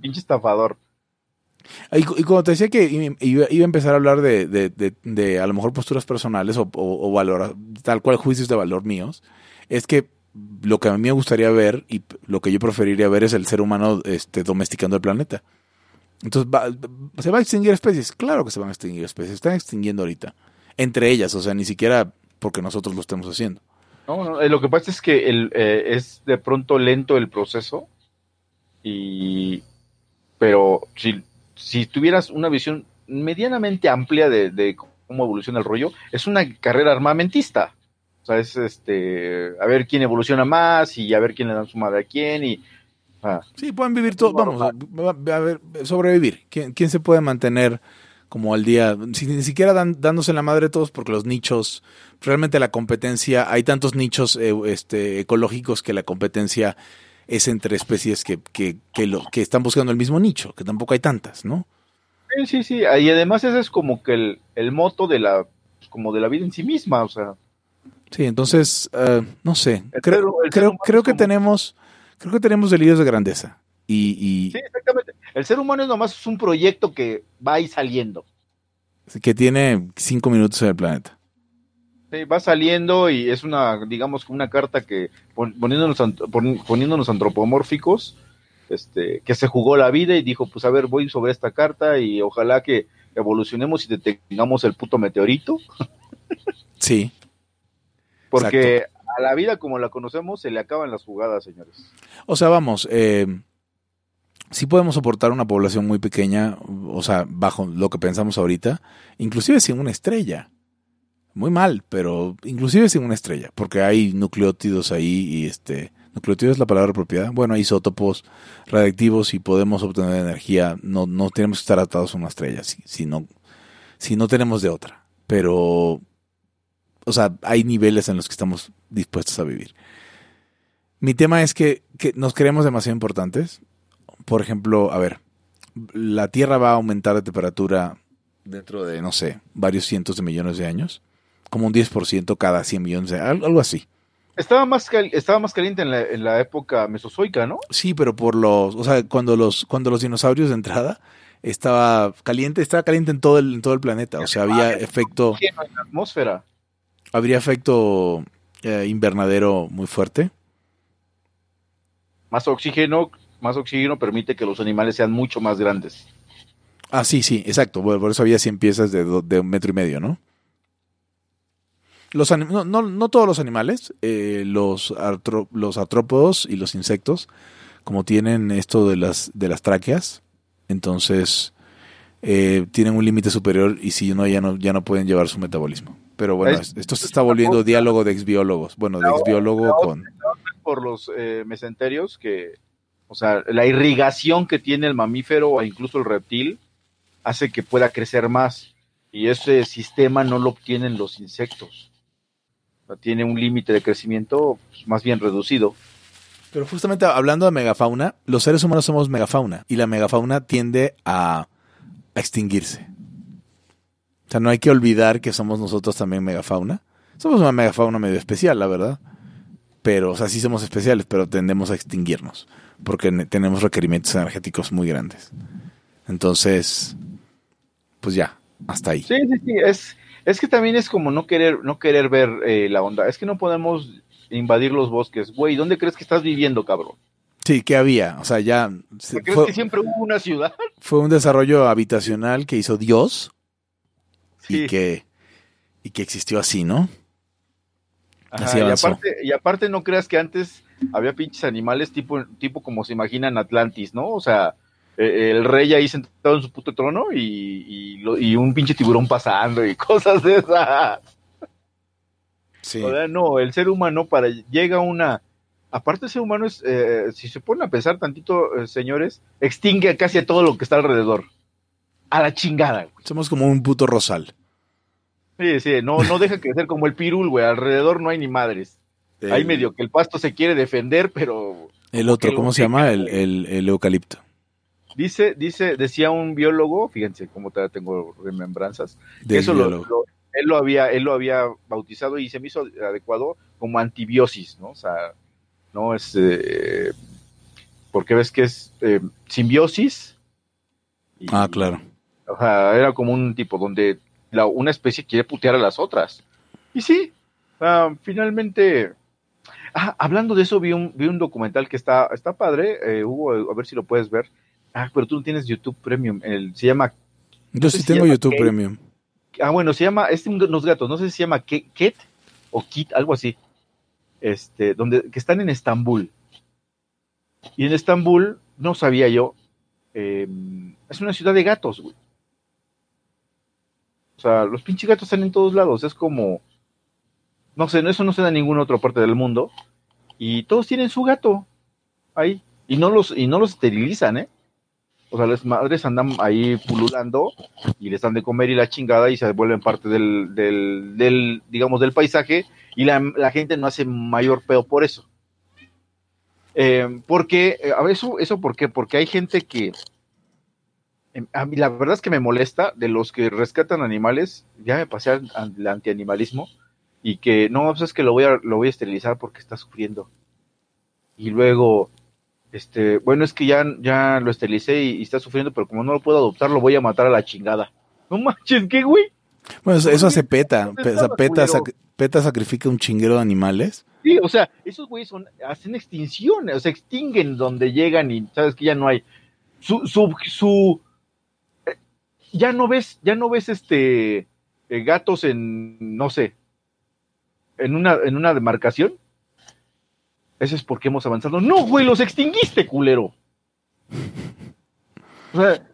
pinche estafador. y, y como te decía que iba, iba a empezar a hablar de, de, de, de a lo mejor posturas personales o, o, o valor, tal cual juicios de valor míos, es que lo que a mí me gustaría ver y lo que yo preferiría ver es el ser humano este, domesticando el planeta. Entonces, va- ¿se va a extinguir especies? Claro que se van a extinguir especies, están extinguiendo ahorita. Entre ellas, o sea, ni siquiera porque nosotros lo estemos haciendo. No, no, eh, lo que pasa es que el, eh, es de pronto lento el proceso y pero si, si tuvieras una visión medianamente amplia de cómo evoluciona el rollo, es una carrera armamentista. O sea, es este a ver quién evoluciona más y a ver quién le dan su madre a quién y ah, Sí, pueden vivir todos, vamos, a, a ver, sobrevivir. ¿Quién, quién se puede mantener como al día? Si- ni siquiera dan- dándose la madre todos porque los nichos, realmente la competencia, hay tantos nichos eh, este, ecológicos que la competencia es entre especies que, que, que, lo, que están buscando el mismo nicho, que tampoco hay tantas, ¿no? sí, sí, sí, y además ese es como que el, el moto de la como de la vida en sí misma, o sea, Sí, entonces, eh, no sé, El creo, ser- es que como- tenemos, creo que tenemos delirios de grandeza. Y, y sí, exactamente. El ser humano es nomás un proyecto que va ahí saliendo. que tiene cinco minutos en el planeta. Sí, va saliendo y es una, digamos, una carta que pon- poniéndonos, poniéndonos antropomórficos, este, que se jugó la vida y dijo, pues a ver, voy sobre esta carta y ojalá que evolucionemos y detengamos el puto meteorito, Sí, porque a la vida como la conocemos se le acaban las jugadas, señores. O sea, vamos, eh, sí podemos soportar una población muy pequeña, o sea, bajo lo que pensamos ahorita, inclusive sin una estrella. Muy mal, pero inclusive sin una estrella, porque hay nucleótidos ahí y este, nucleótidos es la palabra apropiada. Bueno, hay isótopos radiactivos y podemos obtener energía, no, no tenemos que estar atados a una estrella, si, si no, si no tenemos de otra. Pero, o sea, hay niveles en los que estamos dispuestos a vivir. Mi tema es que, que nos creemos demasiado importantes. Por ejemplo, a ver, la Tierra va a aumentar de temperatura dentro de, no sé, varios cientos de millones de años. Como un 10% cada 100 millones de años, algo así. Estaba más, cal- estaba más caliente en la, en la época mesozoica, ¿no? Sí, pero por los, o sea, cuando los, cuando los dinosaurios de entrada estaba caliente, estaba caliente en todo el, en todo el planeta. O sea, había efecto, Oxígeno en la atmósfera. Habría efecto eh, invernadero muy fuerte. Más oxígeno, más oxígeno permite que los animales sean mucho más grandes. Ah, sí, sí, exacto. Por por eso había 100 piezas de, do- de un metro y medio, ¿no? Los no, no, no todos los animales, eh, los, artro- los artrópodos y los insectos, como tienen esto de las, de las tráqueas, entonces eh, tienen un límite superior y si no ya, no, ya no pueden llevar su metabolismo. Pero bueno, Es- esto se está volviendo diálogo de exbiólogos. Bueno, de exbiólogo con... por los eh, mesenterios que, o sea, la irrigación que tiene el mamífero o incluso el reptil hace que pueda crecer más y ese sistema no lo obtienen los insectos. O sea, tiene un límite de crecimiento pues, más bien reducido. Pero justamente hablando de megafauna, los seres humanos somos megafauna y la megafauna tiende a, a extinguirse. O sea, no hay que olvidar que somos nosotros también megafauna. Somos una megafauna medio especial, la verdad. Pero, o sea, sí somos especiales, pero tendemos a extinguirnos porque ne- tenemos requerimientos energéticos muy grandes. Entonces, pues ya, hasta ahí. Sí, sí, sí, es, es que también es como no querer, no querer ver eh, la onda. Es que no podemos invadir los bosques. Güey, ¿dónde crees que estás viviendo, cabrón? Sí, ¿qué había? O sea, ya ¿Crees fue, que siempre hubo una ciudad? fue un desarrollo habitacional que hizo Dios Sí. y que y que existió así, ¿no? Ajá, Así y, aparte, y aparte no creas que antes había pinches animales tipo, tipo como se imaginan Atlantis, ¿no? O sea, eh, el rey ahí sentado en su puto trono y, y, lo- y un pinche tiburón pasando y cosas de esas. Sí. O sea, no, el ser humano para llega una... Aparte el ser humano es, eh, si se ponen a pensar tantito, eh, señores, extingue casi a todo lo que está alrededor. A la chingada. güey. Somos como un puto rosal. Sí, sí, no, no deja crecer como el pirul, güey. Alrededor no hay ni madres. El, Ahí medio que el pasto se quiere defender, pero El otro, ¿cómo se llama? El, el, el eucalipto. dice, dice, decía un biólogo, fíjense cómo todavía tengo remembranzas, que Del eso lo, él lo había, él lo había bautizado y se me hizo adecuado como antibiosis, ¿no? O sea, no es eh, porque ves que es eh, simbiosis. y- Ah, claro. O sea, era como un tipo donde la, una especie quiere putear a las otras. Y sí, finalmente. Ah, hablando de eso, vi un, vi un documental que está, está padre, eh, Hugo, a ver si lo puedes ver. Ah, pero tú no tienes YouTube Premium. El, se llama. Yo sé sí si tengo YouTube Kate. Premium. Ah, bueno, se llama. Es unos gatos, no sé si se llama Ket o Kit, algo así. Este, donde, que están en Estambul. Y en Estambul, no sabía yo, eh, es una ciudad de gatos, güey. O sea, los pinches gatos están en todos lados. Es como. No sé, eso no se da en ninguna otra parte del mundo. Y todos tienen su gato ahí. Y no los, y no los esterilizan, ¿eh? O sea, las madres andan ahí pululando y les dan de comer y la chingada y se vuelven parte del, del, del digamos, del paisaje y la, gente no hace mayor peo por eso. Eh, porque, eh, a eso, eso ¿por qué? Porque hay gente que, a mí la verdad es que me molesta de los que rescatan animales, ya me pasé al, al antianimalismo y que no, pues es que lo voy a, lo voy a esterilizar porque está sufriendo. Y luego, este, bueno, es que ya, ya lo esterilicé y, y está sufriendo, pero como no lo puedo adoptar, lo voy a matar a la chingada. No manches, ¿qué, güey? Bueno, eso, eso hace PETA. ¿Dónde Pe- o sea, estaba, PETA, sac- PETA sacrifica un chinguero de animales. Sí, o sea, esos güeyes son, hacen extinciones, o sea, extinguen donde llegan y sabes que ya no hay. Su, su, su, ya no ves, ya no ves este eh, gatos en, no sé, en una, en una demarcación. Eso es porque hemos avanzado. No, güey, los extinguiste, culero. O sea,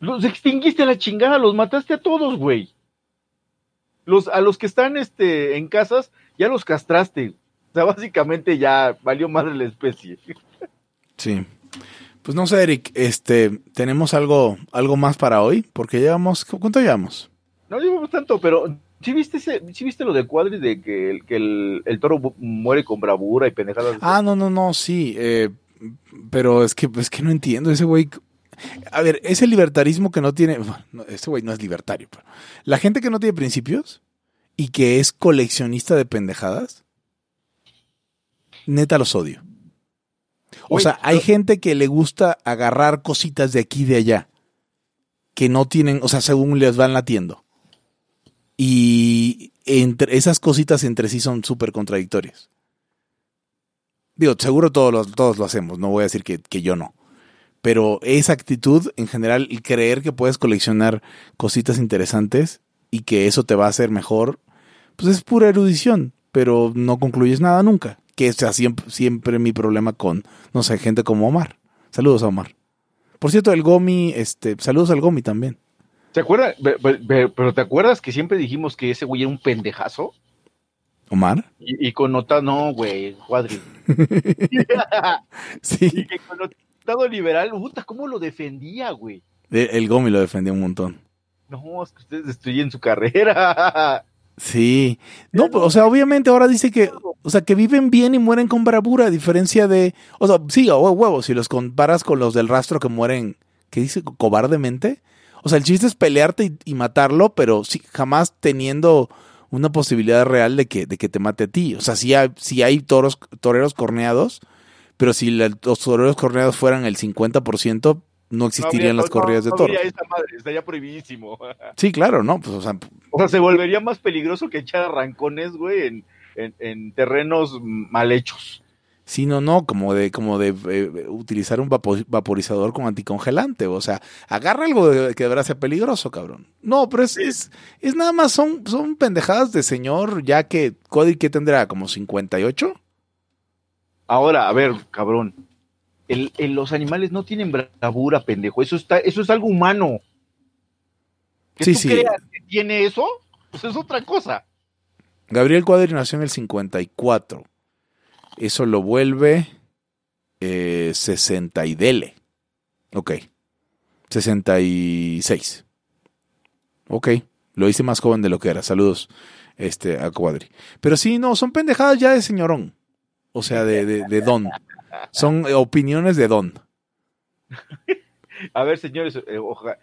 los extinguiste a la chingada, los mataste a todos, güey. Los, a los que están este, en casas, ya los castraste. O sea, básicamente ya valió madre la especie. Sí. Pues no sé, Eric, este, tenemos algo, algo más para hoy, porque llevamos, ¿cu- ¿cuánto llevamos? No llevamos tanto, pero ¿sí viste, ese, sí viste lo de Cuadri de que, el, que el, el toro muere con bravura y pendejadas? Ah, no, no, no, sí, eh, pero es que, es que no entiendo, ese güey, a ver, ese libertarismo que no tiene, bueno, no, ese güey no es libertario, pero la gente que no tiene principios y que es coleccionista de pendejadas, neta los odio. O sea, hay lo- gente que le gusta agarrar cositas de aquí y de allá, que no tienen, o sea, según les van latiendo. Y entre esas cositas entre sí son súper contradictorias. Digo, seguro todos lo, todos lo hacemos, no voy a decir que, que yo no. Pero esa actitud, en general, y creer que puedes coleccionar cositas interesantes y que eso te va a hacer mejor, pues es pura erudición, pero no concluyes nada nunca. Que sea siempre, siempre mi problema con, no sé, gente como Omar. Saludos a Omar. Por cierto, el Gomi, este, saludos al Gomi también. ¿Te acuerdas? Pe- pe- pe- Pero ¿te acuerdas que siempre dijimos que ese güey era un pendejazo? ¿Omar? Y, y con nota, no, güey, cuadri. Sí. y que con notado liberal, puta, ¿cómo lo defendía, güey? El, el Gomi lo defendía un montón. No, es que ustedes destruyen su carrera. Sí. No, pues, o sea, obviamente ahora dice que, o sea, que viven bien y mueren con bravura, a diferencia de, o sea, sí, a huevo, si los comparas con los del rastro que mueren, ¿qué dice? Cobardemente. O sea, el chiste es pelearte y, y matarlo, pero sí, jamás teniendo una posibilidad real de que, de que te mate a ti. O sea, sí hay, sí hay toros, toreros corneados, pero si la- los toreros corneados fueran el 50%, no existirían No las corridas de no toros. esa madre, estaría prohibidísimo. Sí, claro, ¿no? Pues, o sea, O sea, se volvería más peligroso que echar arrancones, güey, en, en, en terrenos mal hechos. Sí, no, no, como de, como de eh, utilizar un vapo- vaporizador con anticongelante. O sea, agarra algo de- que deberá ser peligroso, cabrón. No, pero es, es, es nada más, son, son pendejadas de señor, ya que Cody, ¿qué tendrá? ¿Como 58? Ahora, a ver, cabrón. El, el- los animales no tienen bravura, pendejo. Eso está, eso es algo humano. Que Sí, tú sí. creas que tiene eso, pues es otra cosa. Gabriel Cuadri nació en el 54. Eso lo vuelve eh, 60 y dele. Ok. 66. Ok. Lo hice más joven de lo que era. Saludos este, a Cuadri. Pero sí, no, son pendejadas ya de señorón. O sea, de, de, de don. Son opiniones de don. A ver, señores, eh, oja-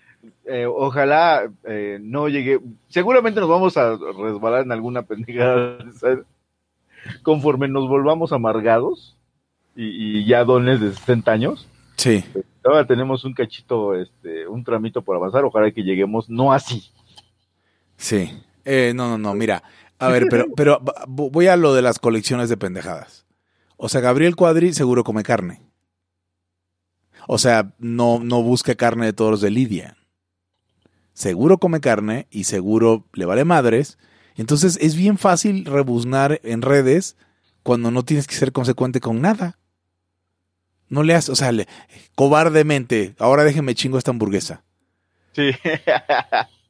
eh, ojalá eh, no llegue. Seguramente nos vamos a resbalar en alguna pendejada. ¿sabes? Conforme nos volvamos amargados y, y ya dones de 60 años. Sí. Ahora tenemos un cachito, este, un tramito por avanzar. Ojalá que lleguemos no así. Sí. No, no, no, mira. A ver, pero, pero voy a lo de las colecciones de pendejadas. O sea, Gabriel Cuadri seguro come carne. O sea, no, no busca carne de toros de Lidia. Seguro come carne y seguro le vale madres. Entonces es bien fácil rebuznar en redes cuando no tienes que ser consecuente con nada. No le haces, o sea, le- cobardemente, ahora déjeme chingo esta hamburguesa. Sí.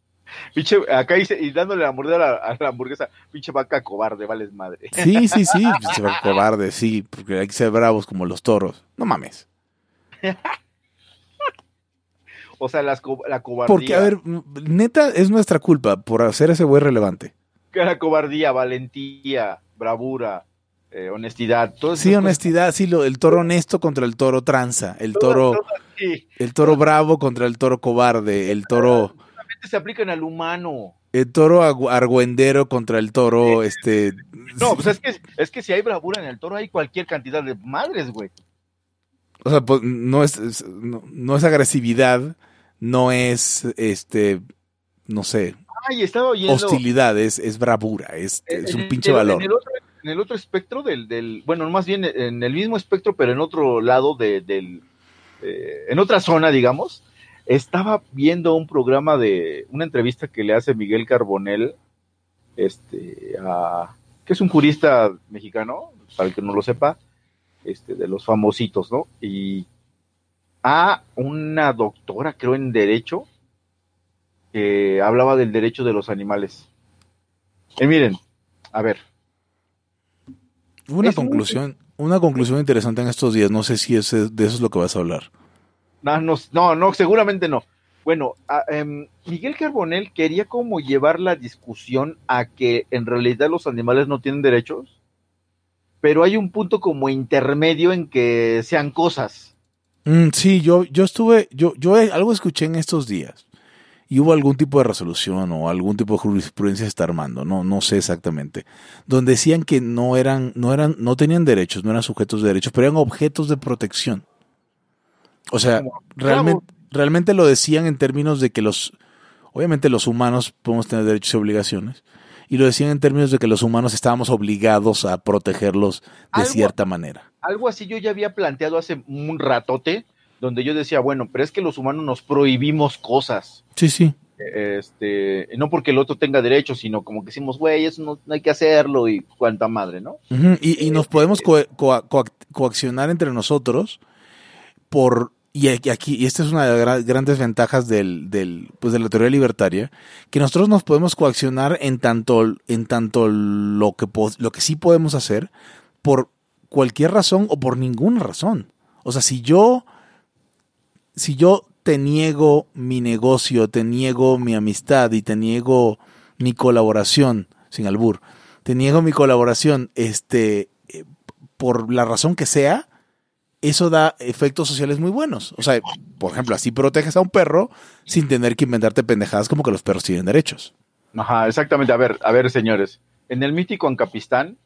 Pinche, acá dice, y dándole la mordida a la, hamburguesa, pinche vaca cobarde, vales madre. Sí, sí, sí, pinche cobarde, sí, porque hay que ser bravos como los toros. No mames. O sea, las, la cobardía. Porque, a ver, neta, es nuestra culpa por hacer ese güey relevante. que la cobardía, valentía, bravura, eh, honestidad. Todo Sí, honestidad, sí, lo, el toro honesto contra el toro tranza, el toro, el toro bravo contra el toro cobarde, el toro, se aplican al humano. el toro argüendero contra el toro, este, No, pues es que, es que si hay bravura en el toro, hay cualquier cantidad de madres, güey. o sea, pues, no es, es- no, no es agresividad, no es, este, no sé, Ay, estaba oyendo. hostilidad, es, es bravura, es, en- es un pinche valor. En el, otro, en el otro espectro del, del, bueno, más bien en el mismo espectro, pero en otro lado de- del, eh, en otra zona, digamos, estaba viendo un programa de, una entrevista que le hace Miguel Carbonell, este, a, que es un jurista mexicano, para el que no lo sepa, este, de los famositos, ¿no? Y a una doctora, creo, en Derecho, que hablaba del derecho de los animales. Y miren, a ver, Hubo una Es conclusión, una conclusión interesante en estos días. No sé si ese- de eso es lo que vas a hablar. No, no, no, no, seguramente no. Bueno, a- em, Miguel Carbonell quería como llevar la discusión a que en realidad los animales no tienen derechos, pero hay un punto como intermedio en que sean cosas. Mm, sí, yo, yo estuve, yo, yo eh, algo escuché en estos días y hubo algún tipo de resolución o algún tipo de jurisprudencia está armando, no, no sé exactamente, donde decían que no eran, no eran, no tenían derechos, no eran sujetos de derechos, pero eran objetos de protección. O sea, Como realmente, realmente lo decían en términos de que los, obviamente los humanos podemos tener derechos y obligaciones, y lo decían en términos de que los humanos estábamos obligados a protegerlos de Algo- cierta manera. Algo así yo ya había planteado hace un ratote, donde yo decía, bueno, pero es que los humanos nos prohibimos cosas. Sí, sí. Este, no porque el otro tenga derechos, sino como que decimos, güey, eso no, no hay que hacerlo y cuánta madre, ¿no? Y, y nos podemos co- co- co- coaccionar entre nosotros por y aquí y esta es una de las gra- grandes ventajas del, del pues de la teoría libertaria que nosotros nos podemos coaccionar en tanto en tanto lo que lo que sí podemos hacer por cualquier razón o por ninguna razón. O sea si yo si yo te niego mi negocio te niego mi amistad y te niego mi colaboración sin albur te niego mi colaboración este eh, por la razón que sea eso da efectos sociales muy buenos. O sea, por ejemplo, así proteges a un perro sin tener que inventarte pendejadas como que los perros tienen derechos. Ajá, exactamente. A ver, a ver, señores. En el mítico Ancapistán,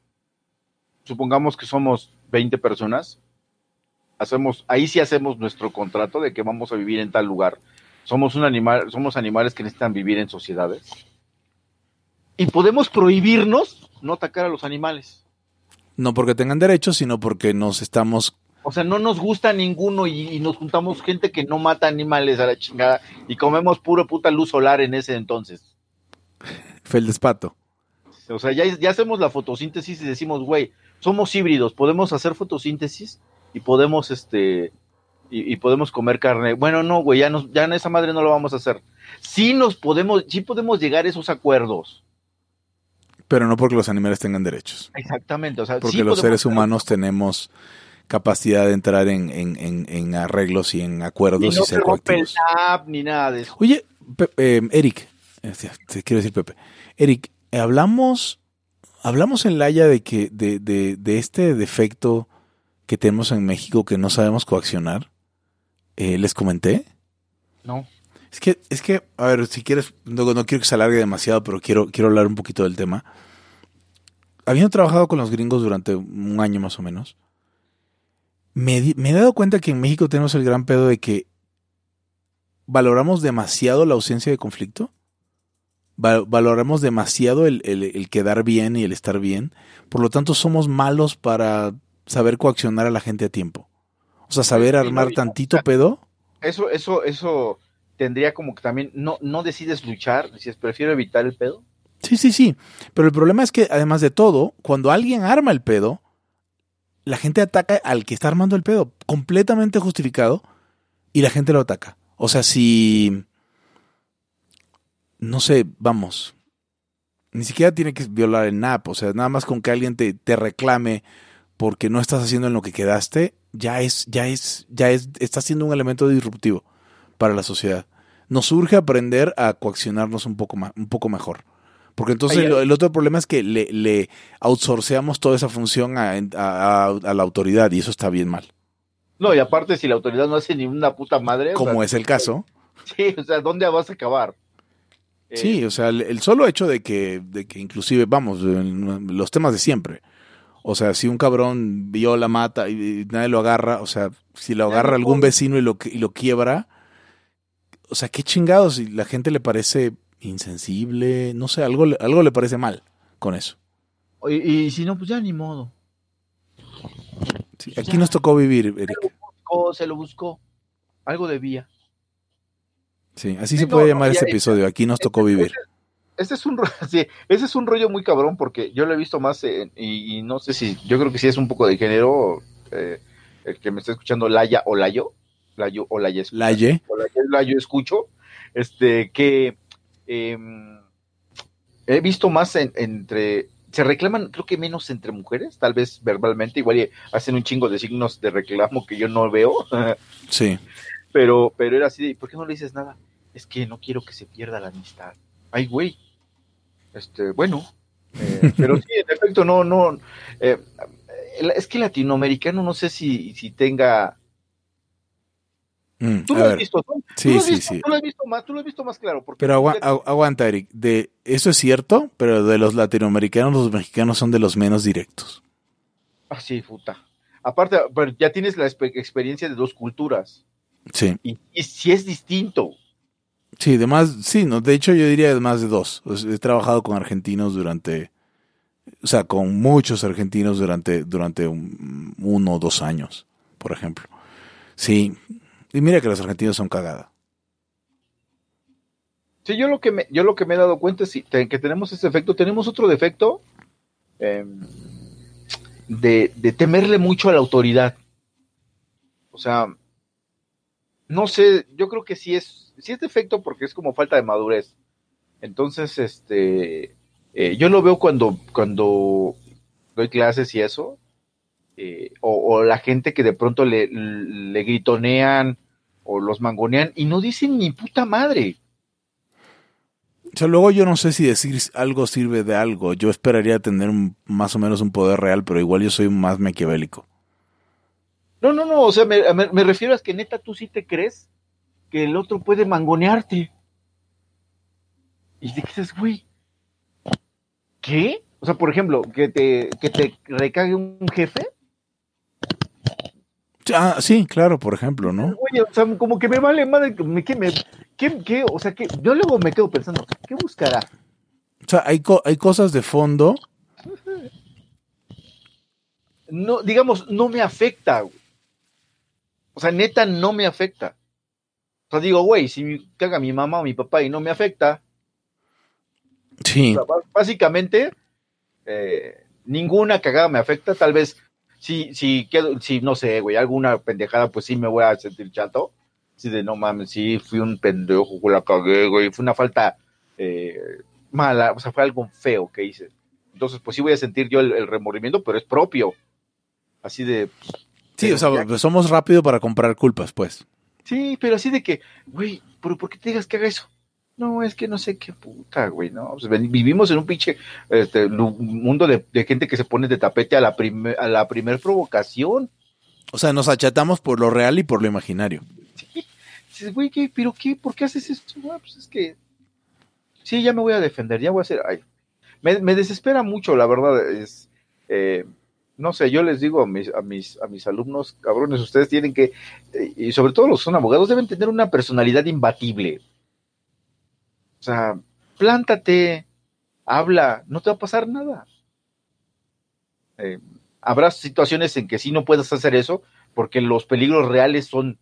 supongamos que somos 20 personas. Hacemos, ahí sí hacemos nuestro contrato de que vamos a vivir en tal lugar. Somos un animal, somos animales que necesitan vivir en sociedades. Y podemos prohibirnos no atacar a los animales. No porque tengan derechos, sino porque nos estamos... O sea, no nos gusta ninguno y, y nos juntamos gente que no mata animales a la chingada y comemos puro puta luz solar en ese entonces. Feldespato. O sea, ya, ya hacemos la fotosíntesis y decimos, güey, somos híbridos, podemos hacer fotosíntesis y podemos, este, y, y podemos comer carne. Bueno, no, güey, ya, nos, ya en esa madre no lo vamos a hacer. Sí nos podemos, sí podemos llegar a esos acuerdos. Pero no porque los animales tengan derechos. Exactamente, o sea, Porque sí los seres humanos tenemos capacidad de entrar en, en- en- en arreglos y en acuerdos y no ser coactivos. tap ni nada de eso. Oye, eh, Eric, eh, te quiero decir Pepe. Eric, eh, hablamos, hablamos en Laia de que, de, de, de este defecto que tenemos en México que no sabemos coaccionar. Eh, ¿Les comenté? No. Es que, es que, a ver, si quieres, no, no quiero que se alargue demasiado, pero quiero, quiero hablar un poquito del tema. Habiendo trabajado con los gringos durante un año más o menos, me, he dado cuenta que en México tenemos el gran pedo de que valoramos demasiado la ausencia de conflicto. Va- valoramos demasiado el, el- el quedar bien y el estar bien. Por lo tanto, somos malos para saber coaccionar a la gente a tiempo. O sea, saber armar tantito pedo. Eso, eso, eso tendría como que también, no, no decides luchar, dices, prefiero evitar el pedo. Sí, sí, sí. Pero el problema es que, además de todo, cuando alguien arma el pedo, la gente ataca al que está armando el pedo, completamente justificado, y la gente lo ataca. O sea, si. No sé, vamos. Ni siquiera tiene que violar el NAP. O sea, nada más con que alguien te, te reclame porque no estás haciendo en lo que quedaste, ya es, ya es, ya es, está siendo un elemento disruptivo para la sociedad. Nos urge aprender a coaccionarnos un poco, ma- un poco mejor. Porque entonces Ay, el, otro problema es que le, le outsourceamos toda esa función a, a- la autoridad y eso está bien mal. No, y aparte, si la autoridad no hace ni una puta madre. o Como sea, es el caso. Sí, o sea, ¿dónde vas a acabar? Eh, Sí, o sea, el, el solo hecho de que, de que inclusive, vamos, los temas de siempre. O sea, si un cabrón viola, mata y, y nadie lo agarra, o sea, si lo agarra algún vecino y lo, y lo quiebra, o sea, qué chingados, y la gente le parece insensible, no sé, algo, le- algo le parece mal con eso. Y, y si no, pues ya ni modo. Sí, aquí nos tocó vivir, Eric. Buscó, se lo buscó. Algo debía. Sí, así Sí, se no, puede no, llamar ya- este episodio, aquí nos tocó vivir. Ese es un sí, ese es un rollo muy cabrón porque yo lo he visto más en- y, y no sé si yo creo que sí es un poco de género eh, el que me está escuchando Laya o Layo Layo o Laya escucha, Laye. o Layo, Layo escucho este que em, he visto más en- entre se reclaman creo que menos entre mujeres tal vez verbalmente igual hacen un chingo de signos de reclamo que yo no veo Sí. pero pero era así de ¿por qué no le dices nada? es que no quiero que se pierda la amistad ay güey este bueno eh, pero sí en efecto no no eh, es que el latinoamericano no sé si si tenga Mm, tú lo has visto sí, tú lo has sí, visto, sí. tú lo has visto más tú lo has visto más claro porque Pero agua- agu- aguanta, Eric. De, eso es cierto, pero de los latinoamericanos, los mexicanos son de los menos directos. ah sí puta aparte pero ya tienes la experiencia de dos culturas Sí. y, y si es distinto Sí, de más, sí, no, de hecho yo diría de más de dos. He trabajado con argentinos durante, o sea, con muchos argentinos durante, durante un- uno o dos años, por ejemplo. Sí, Y mira que los argentinos son cagada. Sí, yo lo que me, yo lo que me he dado cuenta es que tenemos ese efecto. Tenemos otro defecto eh, de, de temerle mucho a la autoridad. O sea, no sé, yo creo que sí es, sí es defecto porque es como falta de madurez. Entonces, este, eh, yo lo veo cuando, cuando doy clases y eso, eh, o, o la gente que de pronto le, le gritonean o los mangonean y no dicen ni puta madre. O sea, luego yo no sé si decir algo sirve de algo. Yo esperaría tener un- más o menos un poder real, pero igual yo soy más maquiavélico. No, no, no, o sea, me, me- me refiero a que neta tú sí te crees que el otro puede mangonearte. Y dices, güey, ¿qué? O sea, por ejemplo, que te, que te recague un jefe. Ah, sí, claro, por ejemplo, ¿no? Oye, o sea, como que me vale madre, que me, que me, ¿qué, qué? o sea, que yo luego me quedo pensando, ¿qué buscará? O sea, hay, co- hay cosas de fondo. No, digamos, no me afecta, güey. O sea, neta, no me afecta. O sea, digo, güey, si caga mi mamá o mi papá y no me afecta, Sí. O sea, bá- básicamente, eh, ninguna cagada me afecta. Tal vez, si, si quedo, si no sé, güey, alguna pendejada, pues sí me voy a sentir chato. Sí, de no mames, sí, fui un pendejo, la cagué, güey. Fue una falta eh, mala, o sea, fue algo feo que hice. Entonces, pues sí voy a sentir yo el, el remordimiento, pero es propio. Así de. Sí, o sea, pues somos rápido para comprar culpas, pues. Sí, pero así de que, güey, ¿pero por qué te digas que haga eso? No, es que no sé qué puta, güey, ¿no? Pues vivimos en un pinche este, mundo de, de gente que se pone de tapete a la, prime- a la primer provocación. O sea, nos achatamos por lo real y por lo imaginario. Dices, güey, ¿qué? ¿pero qué? ¿Por qué haces esto? Ah, pues es que, sí, ya me voy a defender, ya voy a hacer, ay. Me, me desespera mucho, la verdad, es, eh, no sé, yo les digo a mis, a mis, a mis alumnos, cabrones, ustedes tienen que, eh, y sobre todo los que son abogados, deben tener una personalidad imbatible. O sea, plántate, habla, no te va a pasar nada. Eh, habrá situaciones en que sí no puedas hacer eso, porque los peligros reales son,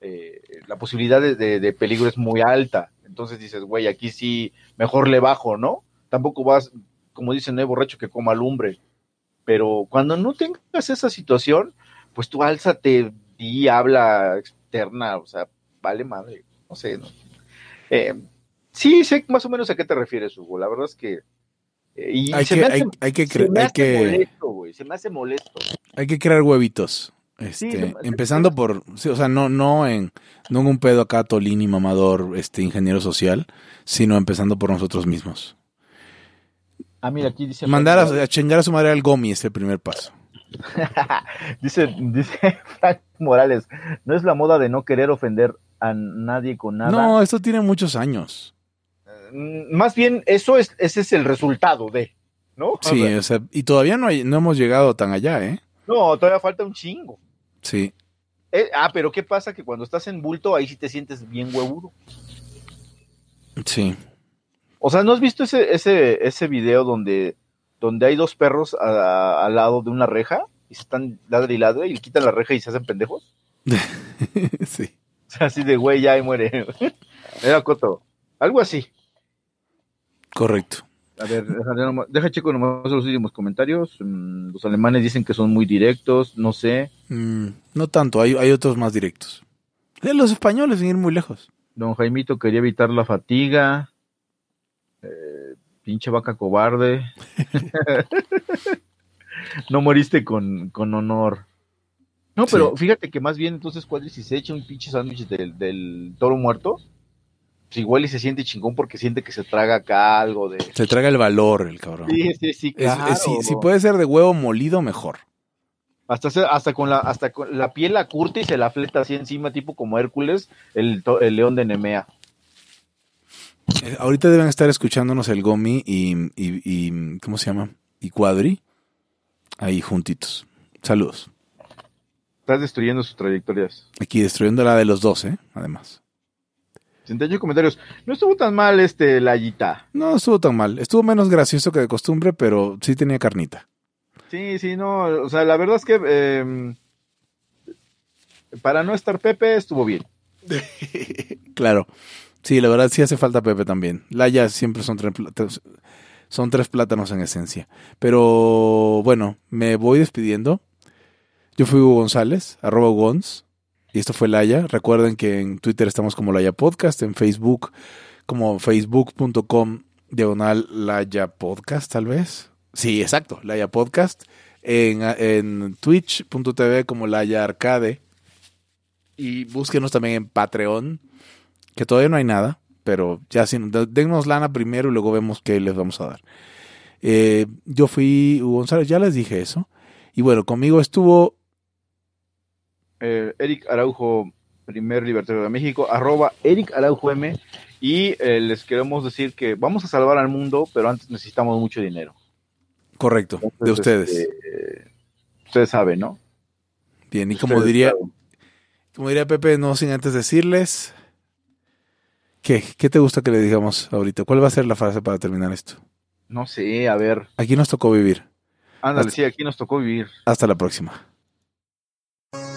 eh, la posibilidad de, de- peligro es muy alta. Entonces dices, güey, aquí sí, mejor le bajo, ¿no? Tampoco vas, como dicen, no hay borracho que coma lumbre. Pero cuando no tengas esa situación, pues tú álzate y habla externa, o sea, vale madre, no sé, ¿no? Eh, sí, sé más o menos a qué te refieres, Hugo. La verdad es que. eh, y Hay se que, me hace, hay, hay que, se me hay hace que, molesto, güey. Se me hace molesto. hay que crear huevitos. Este, Sí, empezando por, sí, o sea, no, no en, no en un pedo acá Tolini mamador, este ingeniero social, sino empezando por nosotros mismos. Ah, mira, aquí dice. Mandar a, a chingar a su madre al Gomi es el primer paso. dice, dice Frank Morales, no es la moda de no querer ofender a nadie con nada. No, esto tiene muchos años. Mm, Más bien, eso es, ese es el resultado de, ¿no? O Sí, sea, o sea, y todavía no, hay, no hemos llegado tan allá, ¿eh? no, todavía falta un chingo. Sí. Eh, ah, pero ¿qué pasa? Que cuando estás en bulto, ahí sí te sientes bien huevudo. Sí. O sea, ¿no has visto ese, ese, ese video donde, donde hay dos perros a- a- al lado de una reja y se están ladre y ladre y le quitan la reja y se hacen pendejos? sí. O sea, así de güey, ya ahí muere. Era coto. Algo así. Correcto. A ver, deja, deja checo nomás los últimos comentarios. Mm, Los alemanes dicen que son muy directos, no sé. Mm, no tanto, hay, hay otros más directos. Los españoles sin ir muy lejos. Don Jaimito quería evitar la fatiga. Eh, pinche vaca cobarde. no moriste con, con honor. No, pero Sí. fíjate que más bien entonces Cuadri si se echa un pinche sándwich del, del toro muerto, pues igual y se siente chingón porque siente que se traga acá algo de... Se traga el valor el cabrón. Sí, sí, sí, Es- claro. es- si, si puede ser de huevo molido, mejor. Hasta, hasta con la hasta con la piel la curte y se la fleta así encima, tipo como Hércules, el, el león de Nemea. Eh, ahorita deben estar escuchándonos el Gomi y, y, y- ¿cómo se llama? Y Cuadri. Ahí juntitos. Saludos. Estás destruyendo sus trayectorias. Aquí destruyendo la de los dos, ¿eh? Además. 68 comentarios. No estuvo tan mal este Layita. No estuvo tan mal. Estuvo menos gracioso que de costumbre, pero sí tenía carnita. Sí, sí, no. O sea, la verdad es que eh, para no estar Pepe, estuvo bien. claro. Sí, la verdad sí hace falta Pepe también. Laya siempre son tres, son tres plátanos en esencia. Pero bueno, me voy despidiendo. Yo fui Hugo González, arroba Gons. Y esto fue Laya. Recuerden que en Twitter estamos como Laya Podcast, en Facebook como facebook.com diagonal Laya Podcast, tal vez. Sí, exacto, Laya Podcast. En, en twitch.tv como Laya Arcade. Y búsquenos también en Patreon, que todavía no hay nada, pero ya si, dennos lana primero y luego vemos qué les vamos a dar. Eh, yo fui Hugo González, ya les dije eso. Y bueno, conmigo estuvo Eh, Eric Araujo, primer libertario de México, arroba Eric Araujo M. Y eh, les queremos decir que vamos a salvar al mundo, pero antes necesitamos mucho dinero. correcto, de ustedes. este, ustedes saben, ¿no? Bien, y como diría, saben. como diría Pepe, no sin antes decirles, ¿qué? ¿Qué te gusta que le digamos ahorita? ¿Cuál va a ser la frase para terminar esto? No sé, a ver. Aquí nos tocó vivir. Ándale, Hasta- sí, aquí nos tocó vivir. Hasta la próxima.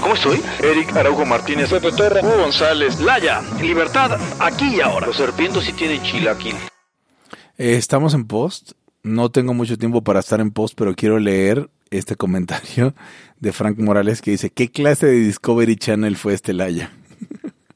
¿Cómo estoy? Eric Araujo Martínez, Pepe Torra, Hugo González, Laya, libertad aquí y ahora. Los serpientes sí tienen chilaquil. Eh, estamos en post. No tengo mucho tiempo para estar en post, pero quiero leer este comentario de Frank Morales que dice, ¿qué clase de Discovery Channel fue este Laya?